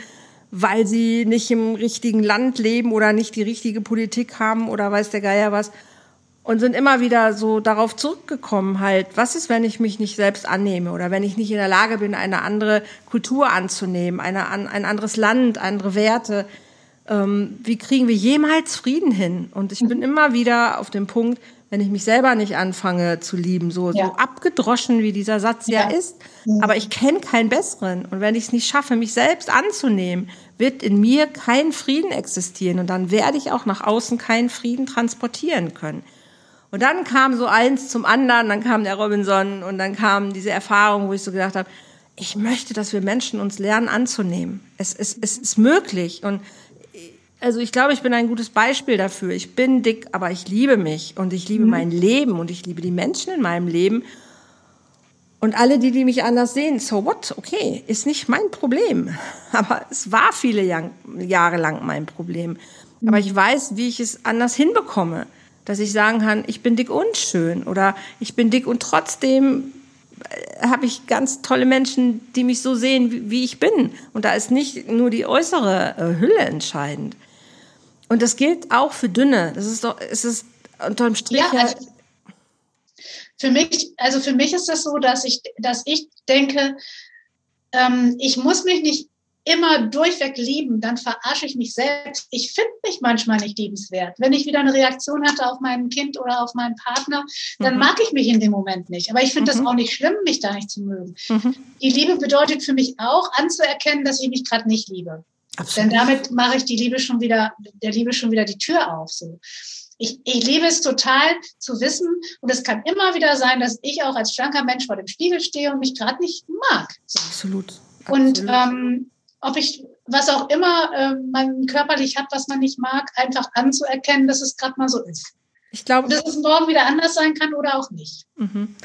weil sie nicht im richtigen Land leben oder nicht die richtige Politik haben oder weiß der Geier was. Und sind immer wieder so darauf zurückgekommen, halt, was ist, wenn ich mich nicht selbst annehme oder wenn ich nicht in der Lage bin, eine andere Kultur anzunehmen, eine, ein anderes Land, andere Werte. Ähm, wie kriegen wir jemals Frieden hin? Und ich bin immer wieder auf dem Punkt, wenn ich mich selber nicht anfange zu lieben, so, ja. so abgedroschen wie dieser Satz ja, ja ist, mhm. aber ich kenne keinen besseren. Und wenn ich es nicht schaffe, mich selbst anzunehmen, wird in mir kein Frieden existieren und dann werde ich auch nach außen keinen Frieden transportieren können. Und dann kam so eins zum anderen, dann kam der Robinson und dann kam diese Erfahrung, wo ich so gedacht habe, ich möchte, dass wir Menschen uns lernen anzunehmen. Es, es, es ist möglich und also ich glaube, ich bin ein gutes Beispiel dafür. Ich bin dick, aber ich liebe mich und ich liebe mhm. mein Leben und ich liebe die Menschen in meinem Leben. Und alle, die, die mich anders sehen, so what, okay, ist nicht mein Problem. [LAUGHS] Aber es war viele Jahre lang mein Problem. Aber ich weiß, wie ich es anders hinbekomme. Dass ich sagen kann, ich bin dick und schön oder ich bin dick und trotzdem äh, habe ich ganz tolle Menschen, die mich so sehen, wie, wie, ich bin. Und da ist nicht nur die äußere äh, Hülle entscheidend. Und das gilt auch für Dünne. Das ist doch, es ist unterm Strich. Ja, also für mich, also für mich ist das so, dass ich, dass ich denke, ähm, ich muss mich nicht immer durchweg lieben, dann verarsche ich mich selbst. Ich finde mich manchmal nicht liebenswert. Wenn ich wieder eine Reaktion hatte auf mein Kind oder auf meinen Partner, dann mhm. mag ich mich in dem Moment nicht. Aber ich finde mhm. das auch nicht schlimm, mich da nicht zu mögen. Mhm. Die Liebe bedeutet für mich auch, anzuerkennen, dass ich mich gerade nicht liebe. Absolut. Denn damit mache ich die Liebe schon wieder, der Liebe schon wieder die Tür auf. So. Ich, ich liebe es total zu wissen, und es kann immer wieder sein, dass ich auch als schlanker Mensch vor dem Spiegel stehe und mich gerade nicht mag. So. Absolut. Und ähm, ob ich was auch immer äh, man körperlich hat, was man nicht mag, einfach anzuerkennen, dass es gerade mal so ist. Ich glaube, dass es morgen wieder anders sein kann oder auch nicht. Mhm.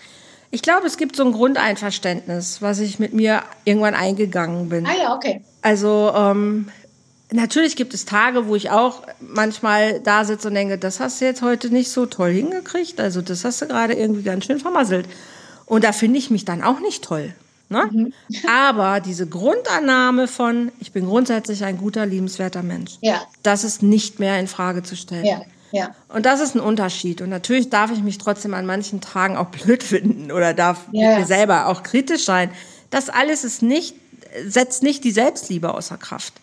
Ich glaube, es gibt so ein Grundeinverständnis, was ich mit mir irgendwann eingegangen bin. Ah ja, okay. Also ähm, natürlich gibt es Tage, wo ich auch manchmal da sitze und denke, das hast du jetzt heute nicht so toll hingekriegt. Also das hast du gerade irgendwie ganz schön vermasselt. Und da finde ich mich dann auch nicht toll. Ne? Mhm. [LAUGHS] Aber diese Grundannahme von, ich bin grundsätzlich ein guter, liebenswerter Mensch, ja. das ist nicht mehr in Frage zu stellen. Ja. Ja. Und das ist ein Unterschied. Und natürlich darf ich mich trotzdem an manchen Tagen auch [LAUGHS] blöd finden oder darf ja. mir selber auch kritisch sein. Das alles ist nicht, setzt nicht die Selbstliebe außer Kraft.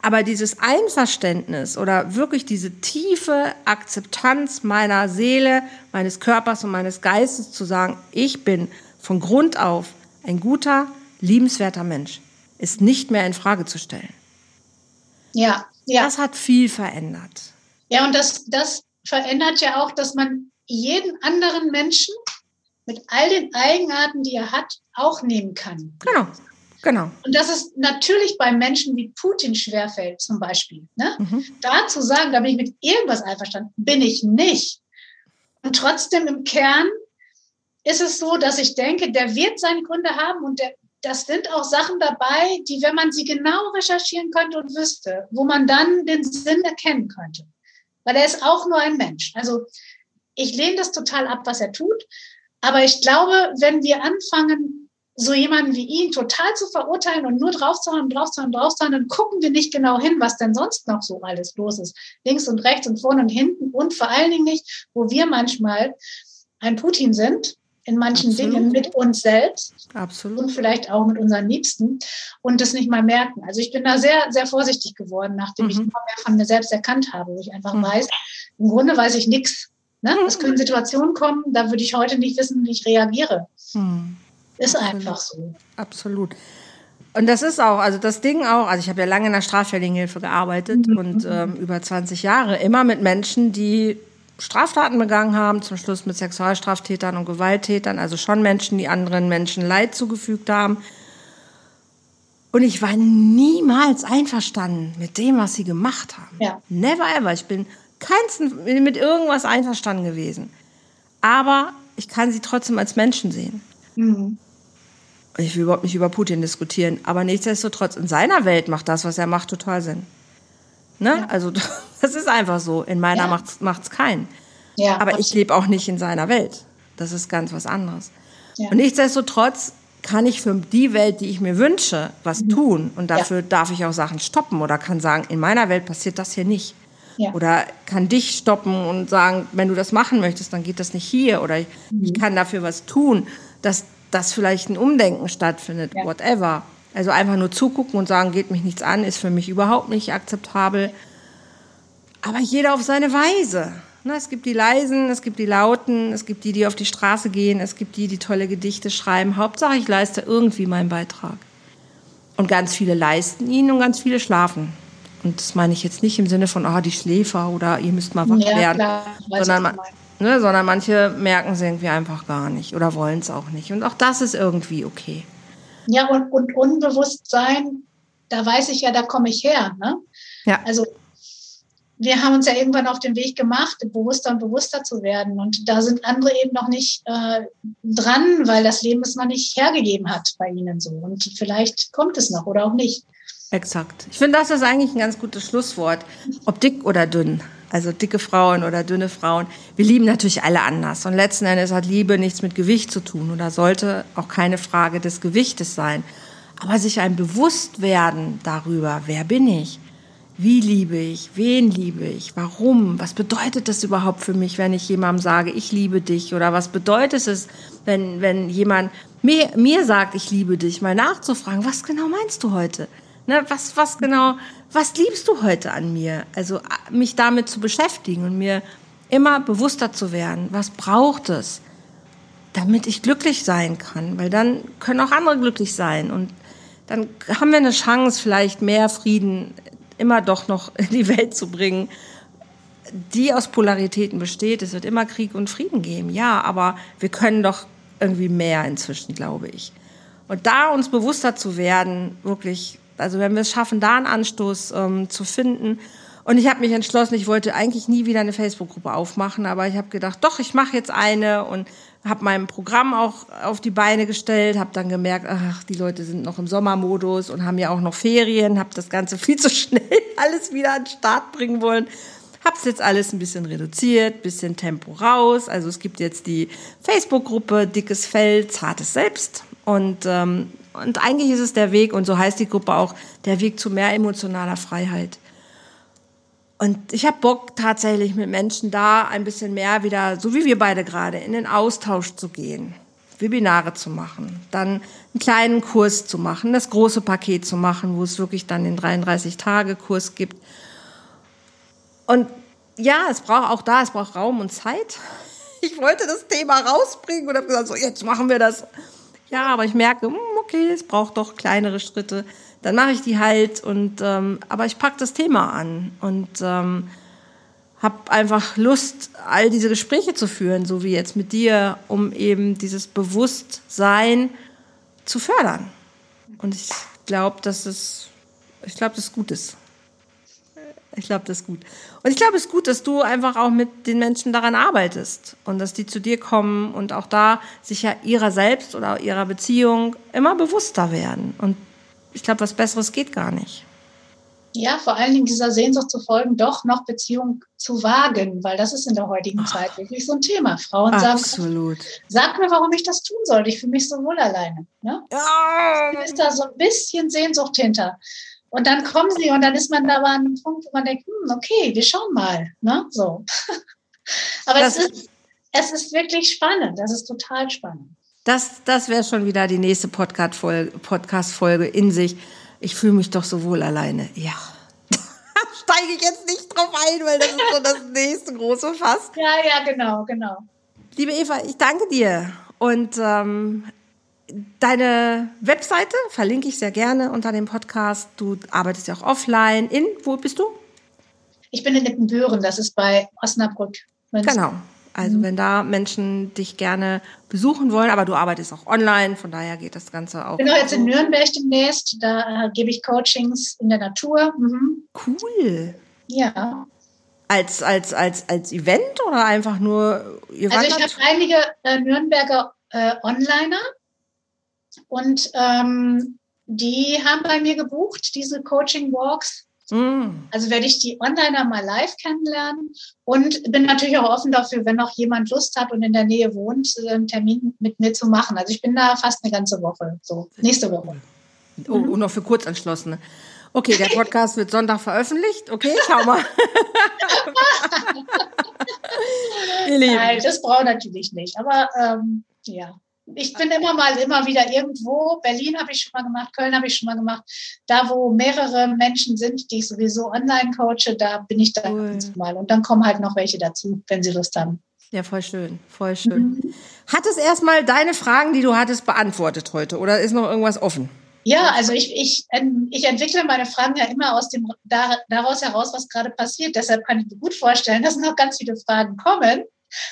Aber dieses Einverständnis oder wirklich diese tiefe Akzeptanz meiner Seele, meines Körpers und meines Geistes zu sagen, ich bin von Grund auf ein guter, liebenswerter Mensch, ist nicht mehr in Frage zu stellen. Ja, ja. Das hat viel verändert. Ja, und das, das verändert ja auch, dass man jeden anderen Menschen mit all den Eigenarten, die er hat, auch nehmen kann. Genau. Genau. Und das ist natürlich bei Menschen wie Putin schwerfällt, zum Beispiel. Ne? Mhm. Da zu sagen, da bin ich mit irgendwas einverstanden, bin ich nicht. Und trotzdem im Kern ist es so, dass ich denke, der wird seine Gründe haben und der, das sind auch Sachen dabei, die, wenn man sie genau recherchieren könnte und wüsste, wo man dann den Sinn erkennen könnte weil er ist auch nur ein Mensch. Also ich lehne das total ab, was er tut. Aber ich glaube, wenn wir anfangen, so jemanden wie ihn total zu verurteilen und nur draufzuhauen, draufzuhauen, draufzuhauen, dann gucken wir nicht genau hin, was denn sonst noch so alles los ist. Links und rechts und vorne und hinten und vor allen Dingen nicht, wo wir manchmal ein Putin sind, in manchen Absolut. Dingen mit uns selbst Absolut. und vielleicht auch mit unseren Liebsten und das nicht mal merken. Also ich bin da sehr, sehr vorsichtig geworden, nachdem mhm. ich immer mehr von mir selbst erkannt habe, wo ich einfach mhm. weiß, im Grunde weiß ich nichts. Ne? Mhm. Es können Situationen kommen, da würde ich heute nicht wissen, wie ich reagiere. Mhm. Ist Absolut. einfach so. Absolut. Und das ist auch, also das Ding auch, also ich habe ja lange in der Straffälligenhilfe gearbeitet mhm. und ähm, über 20 Jahre immer mit Menschen, die Straftaten begangen haben, zum Schluss mit Sexualstraftätern und Gewalttätern, also schon Menschen, die anderen Menschen Leid zugefügt haben. Und ich war niemals einverstanden mit dem, was sie gemacht haben. Ja. Never ever. Ich bin keinsten mit irgendwas einverstanden gewesen. Aber ich kann sie trotzdem als Menschen sehen. Mhm. Ich will überhaupt nicht über Putin diskutieren, aber nichtsdestotrotz, in seiner Welt macht das, was er macht, total Sinn. Ne? Ja. Also [LAUGHS] das ist einfach so. In meiner ja. macht es keinen. Ja, aber absolut. ich lebe auch nicht in seiner Welt. Das ist ganz was anderes. Ja. Und nichtsdestotrotz kann ich für die Welt, die ich mir wünsche, was mhm. tun. Und dafür darf ich auch Sachen stoppen oder kann sagen, in meiner Welt passiert das hier nicht. Ja. Oder kann dich stoppen und sagen, wenn du das machen möchtest, dann geht das nicht hier. Oder ich, mhm. ich kann dafür was tun, dass, dass vielleicht ein Umdenken stattfindet, whatever. Also einfach nur zugucken und sagen, geht mich nichts an, ist für mich überhaupt nicht akzeptabel. Aber jeder auf seine Weise. Ne, es gibt die Leisen, es gibt die Lauten, es gibt die, die auf die Straße gehen, es gibt die, die tolle Gedichte schreiben. Hauptsache, ich leiste irgendwie meinen Beitrag. Und ganz viele leisten ihn und ganz viele schlafen. Und das meine ich jetzt nicht im Sinne von, ah, oh, die Schläfer oder ihr müsst mal wach ja, werden, klar, sondern, man, ne, sondern manche merken es irgendwie einfach gar nicht oder wollen es auch nicht. Und auch das ist irgendwie okay. Ja, und, und Unbewusstsein, da weiß ich ja, da komme ich her. Ne? Ja. Also wir haben uns ja irgendwann auf den Weg gemacht, bewusster und bewusster zu werden. Und da sind andere eben noch nicht äh, dran, weil das Leben es noch nicht hergegeben hat bei ihnen so. Und vielleicht kommt es noch oder auch nicht. Exakt. Ich finde, das ist eigentlich ein ganz gutes Schlusswort. Ob dick oder dünn. Also dicke Frauen oder dünne Frauen. Wir lieben natürlich alle anders. Und letzten Endes hat Liebe nichts mit Gewicht zu tun oder sollte auch keine Frage des Gewichtes sein. Aber sich ein Bewusstwerden darüber, wer bin ich? Wie liebe ich? Wen liebe ich? Warum? Was bedeutet das überhaupt für mich, wenn ich jemandem sage, ich liebe dich? Oder was bedeutet es, wenn, wenn jemand mir, mir sagt, ich liebe dich? Mal nachzufragen, was genau meinst du heute? Ne, was, was genau, was liebst du heute an mir? Also mich damit zu beschäftigen und mir immer bewusster zu werden, was braucht es, damit ich glücklich sein kann, weil dann können auch andere glücklich sein und dann haben wir eine Chance, vielleicht mehr Frieden immer doch noch in die Welt zu bringen, die aus Polaritäten besteht. Es wird immer Krieg und Frieden geben, ja, aber wir können doch irgendwie mehr inzwischen, glaube ich. Und da uns bewusster zu werden, wirklich also wenn wir es schaffen, da einen Anstoß ähm, zu finden. Und ich habe mich entschlossen, ich wollte eigentlich nie wieder eine Facebook-Gruppe aufmachen, aber ich habe gedacht, doch, ich mache jetzt eine und habe mein Programm auch auf die Beine gestellt, habe dann gemerkt, ach, die Leute sind noch im Sommermodus und haben ja auch noch Ferien, habe das Ganze [LAUGHS] viel zu schnell alles wieder an den Start bringen wollen. Hab's jetzt alles ein bisschen reduziert, bisschen Tempo raus. Also es gibt jetzt die Facebook-Gruppe Dickes Fell, zartes Selbst. Und ähm, und eigentlich ist es der Weg, und so heißt die Gruppe auch, der Weg zu mehr emotionaler Freiheit. Und ich habe Bock tatsächlich mit Menschen da ein bisschen mehr wieder, so wie wir beide gerade, in den Austausch zu gehen, Webinare zu machen, dann einen kleinen Kurs zu machen, das große Paket zu machen, wo es wirklich dann den 33-Tage-Kurs gibt. Und ja, es braucht auch da, es braucht Raum und Zeit. [LAUGHS] Ich wollte das Thema rausbringen und habe gesagt, so jetzt machen wir das. Ja, aber ich merke, hm, okay, es braucht doch kleinere Schritte. Dann mache ich die halt und ähm, aber ich packe das Thema an und ähm, habe einfach Lust, all diese Gespräche zu führen, so wie jetzt mit dir, um eben dieses Bewusstsein zu fördern. Und ich glaube, dass es, ich glaube, das gut ist. Ich glaube, das ist gut. Und ich glaube, es ist gut, dass du einfach auch mit den Menschen daran arbeitest und dass die zu dir kommen und auch da sich ja ihrer selbst oder ihrer Beziehung immer bewusster werden. Und ich glaube, was Besseres geht gar nicht. ja, vor allen Dingen dieser Sehnsucht zu folgen, doch noch Beziehung zu wagen, weil das ist in der heutigen Ach. Zeit wirklich so ein Thema. Frauen Absolut. sagen, sag mir, warum ich das tun soll. Ich fühle mich so wohl alleine. Ne? Ja. Ist da so ein bisschen Sehnsucht hinter. Und dann kommen sie und dann ist man da an einem Punkt, wo man denkt, hm, okay, wir schauen mal. Ne? So. [LAUGHS] Aber es ist, es ist wirklich spannend. Das ist total spannend. Das, das wäre schon wieder die nächste Podcast-Folge Podcast in sich ich fühle mich doch so wohl alleine. Ja. [LAUGHS] Steige ich jetzt nicht drauf ein, weil das ist so das nächste große Fass. Ja, ja, genau, genau. Liebe Eva, ich danke dir. Und ähm, deine Webseite verlinke ich sehr gerne unter dem Podcast. Du arbeitest ja auch offline. In, wo bist du? Ich bin in Ippenbüren, das ist bei Osnabrück. Genau. Also mhm. wenn da Menschen dich gerne besuchen wollen, aber du arbeitest auch online, von daher geht das Ganze auch. Ich bin auch jetzt in Nürnberg demnächst, da äh, gebe ich Coachings in der Natur. Mhm. Cool. Ja. Als, als, als, als Event oder einfach nur? Ihr also ich habe einige äh, Nürnberger äh, Onliner und ähm, die haben bei mir gebucht, diese Coaching Walks. Mm. Also werde ich die Onliner mal live kennenlernen und bin natürlich auch offen dafür, wenn noch jemand Lust hat und in der Nähe wohnt, einen Termin mit mir zu machen. Also ich bin da fast eine ganze Woche, so nächste Woche. Oh, und noch für Kurzanschlossene. Okay, der Podcast wird Sonntag veröffentlicht. Okay, schau mal. [LAUGHS] Nein, das braucht natürlich nicht. Aber ähm, ja ich bin immer mal immer wieder irgendwo. Berlin habe ich schon mal gemacht, Köln habe ich schon mal gemacht. Da, wo mehrere Menschen sind, die ich sowieso online coache, da bin ich dann cool. mal. Und dann kommen halt noch welche dazu, wenn sie Lust haben. Ja, voll schön, voll schön. Mhm. Hat es erstmal deine Fragen, die du hattest, beantwortet heute oder ist noch irgendwas offen? Ja, also ich, ich, ich entwickle meine Fragen ja immer aus dem, daraus heraus, was gerade passiert. Deshalb kann ich mir gut vorstellen, dass noch ganz viele Fragen kommen.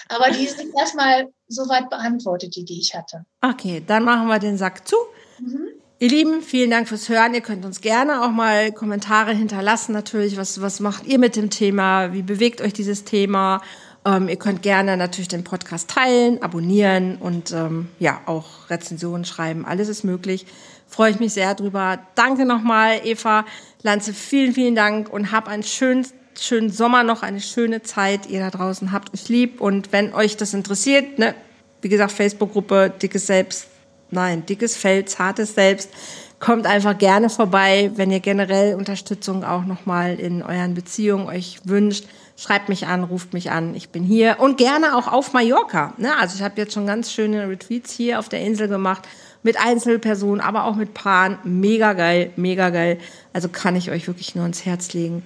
Aber die sind erstmal soweit beantwortet, die, die ich hatte. Okay, dann machen wir den Sack zu. Mhm. Ihr Lieben, vielen Dank fürs Hören. Ihr könnt uns gerne auch mal Kommentare hinterlassen. Natürlich, was, was macht ihr mit dem Thema? Wie bewegt euch dieses Thema? Ähm, ihr könnt gerne natürlich den Podcast teilen, abonnieren und ähm, ja, auch Rezensionen schreiben. Alles ist möglich. Freue ich mich sehr drüber. Danke nochmal, Eva Lanze. Vielen, vielen Dank und hab einen schönen schönen Sommer noch, eine schöne Zeit. Ihr da draußen habt euch lieb. Und wenn euch das interessiert, ne, wie gesagt, Facebook-Gruppe, dickes Selbst, nein, dickes Feld, zartes Selbst, kommt einfach gerne vorbei, wenn ihr generell Unterstützung auch nochmal in euren Beziehungen euch wünscht. Schreibt mich an, ruft mich an, ich bin hier und gerne auch auf Mallorca. Ne? Also ich habe jetzt schon ganz schöne Retreats hier auf der Insel gemacht mit Einzelpersonen, aber auch mit Paaren. Mega geil, mega geil. Also kann ich euch wirklich nur ins Herz legen.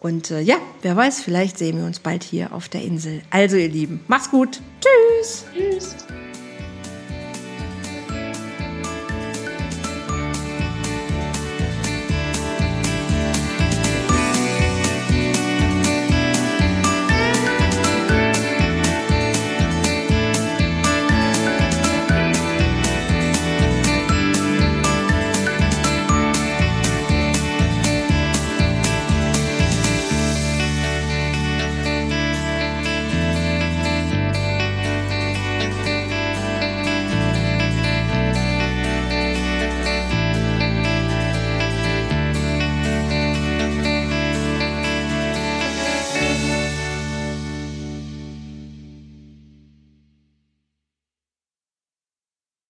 Und äh, ja, wer weiß, vielleicht sehen wir uns bald hier auf der Insel. Also ihr Lieben, macht's gut. Tschüss. Tschüss.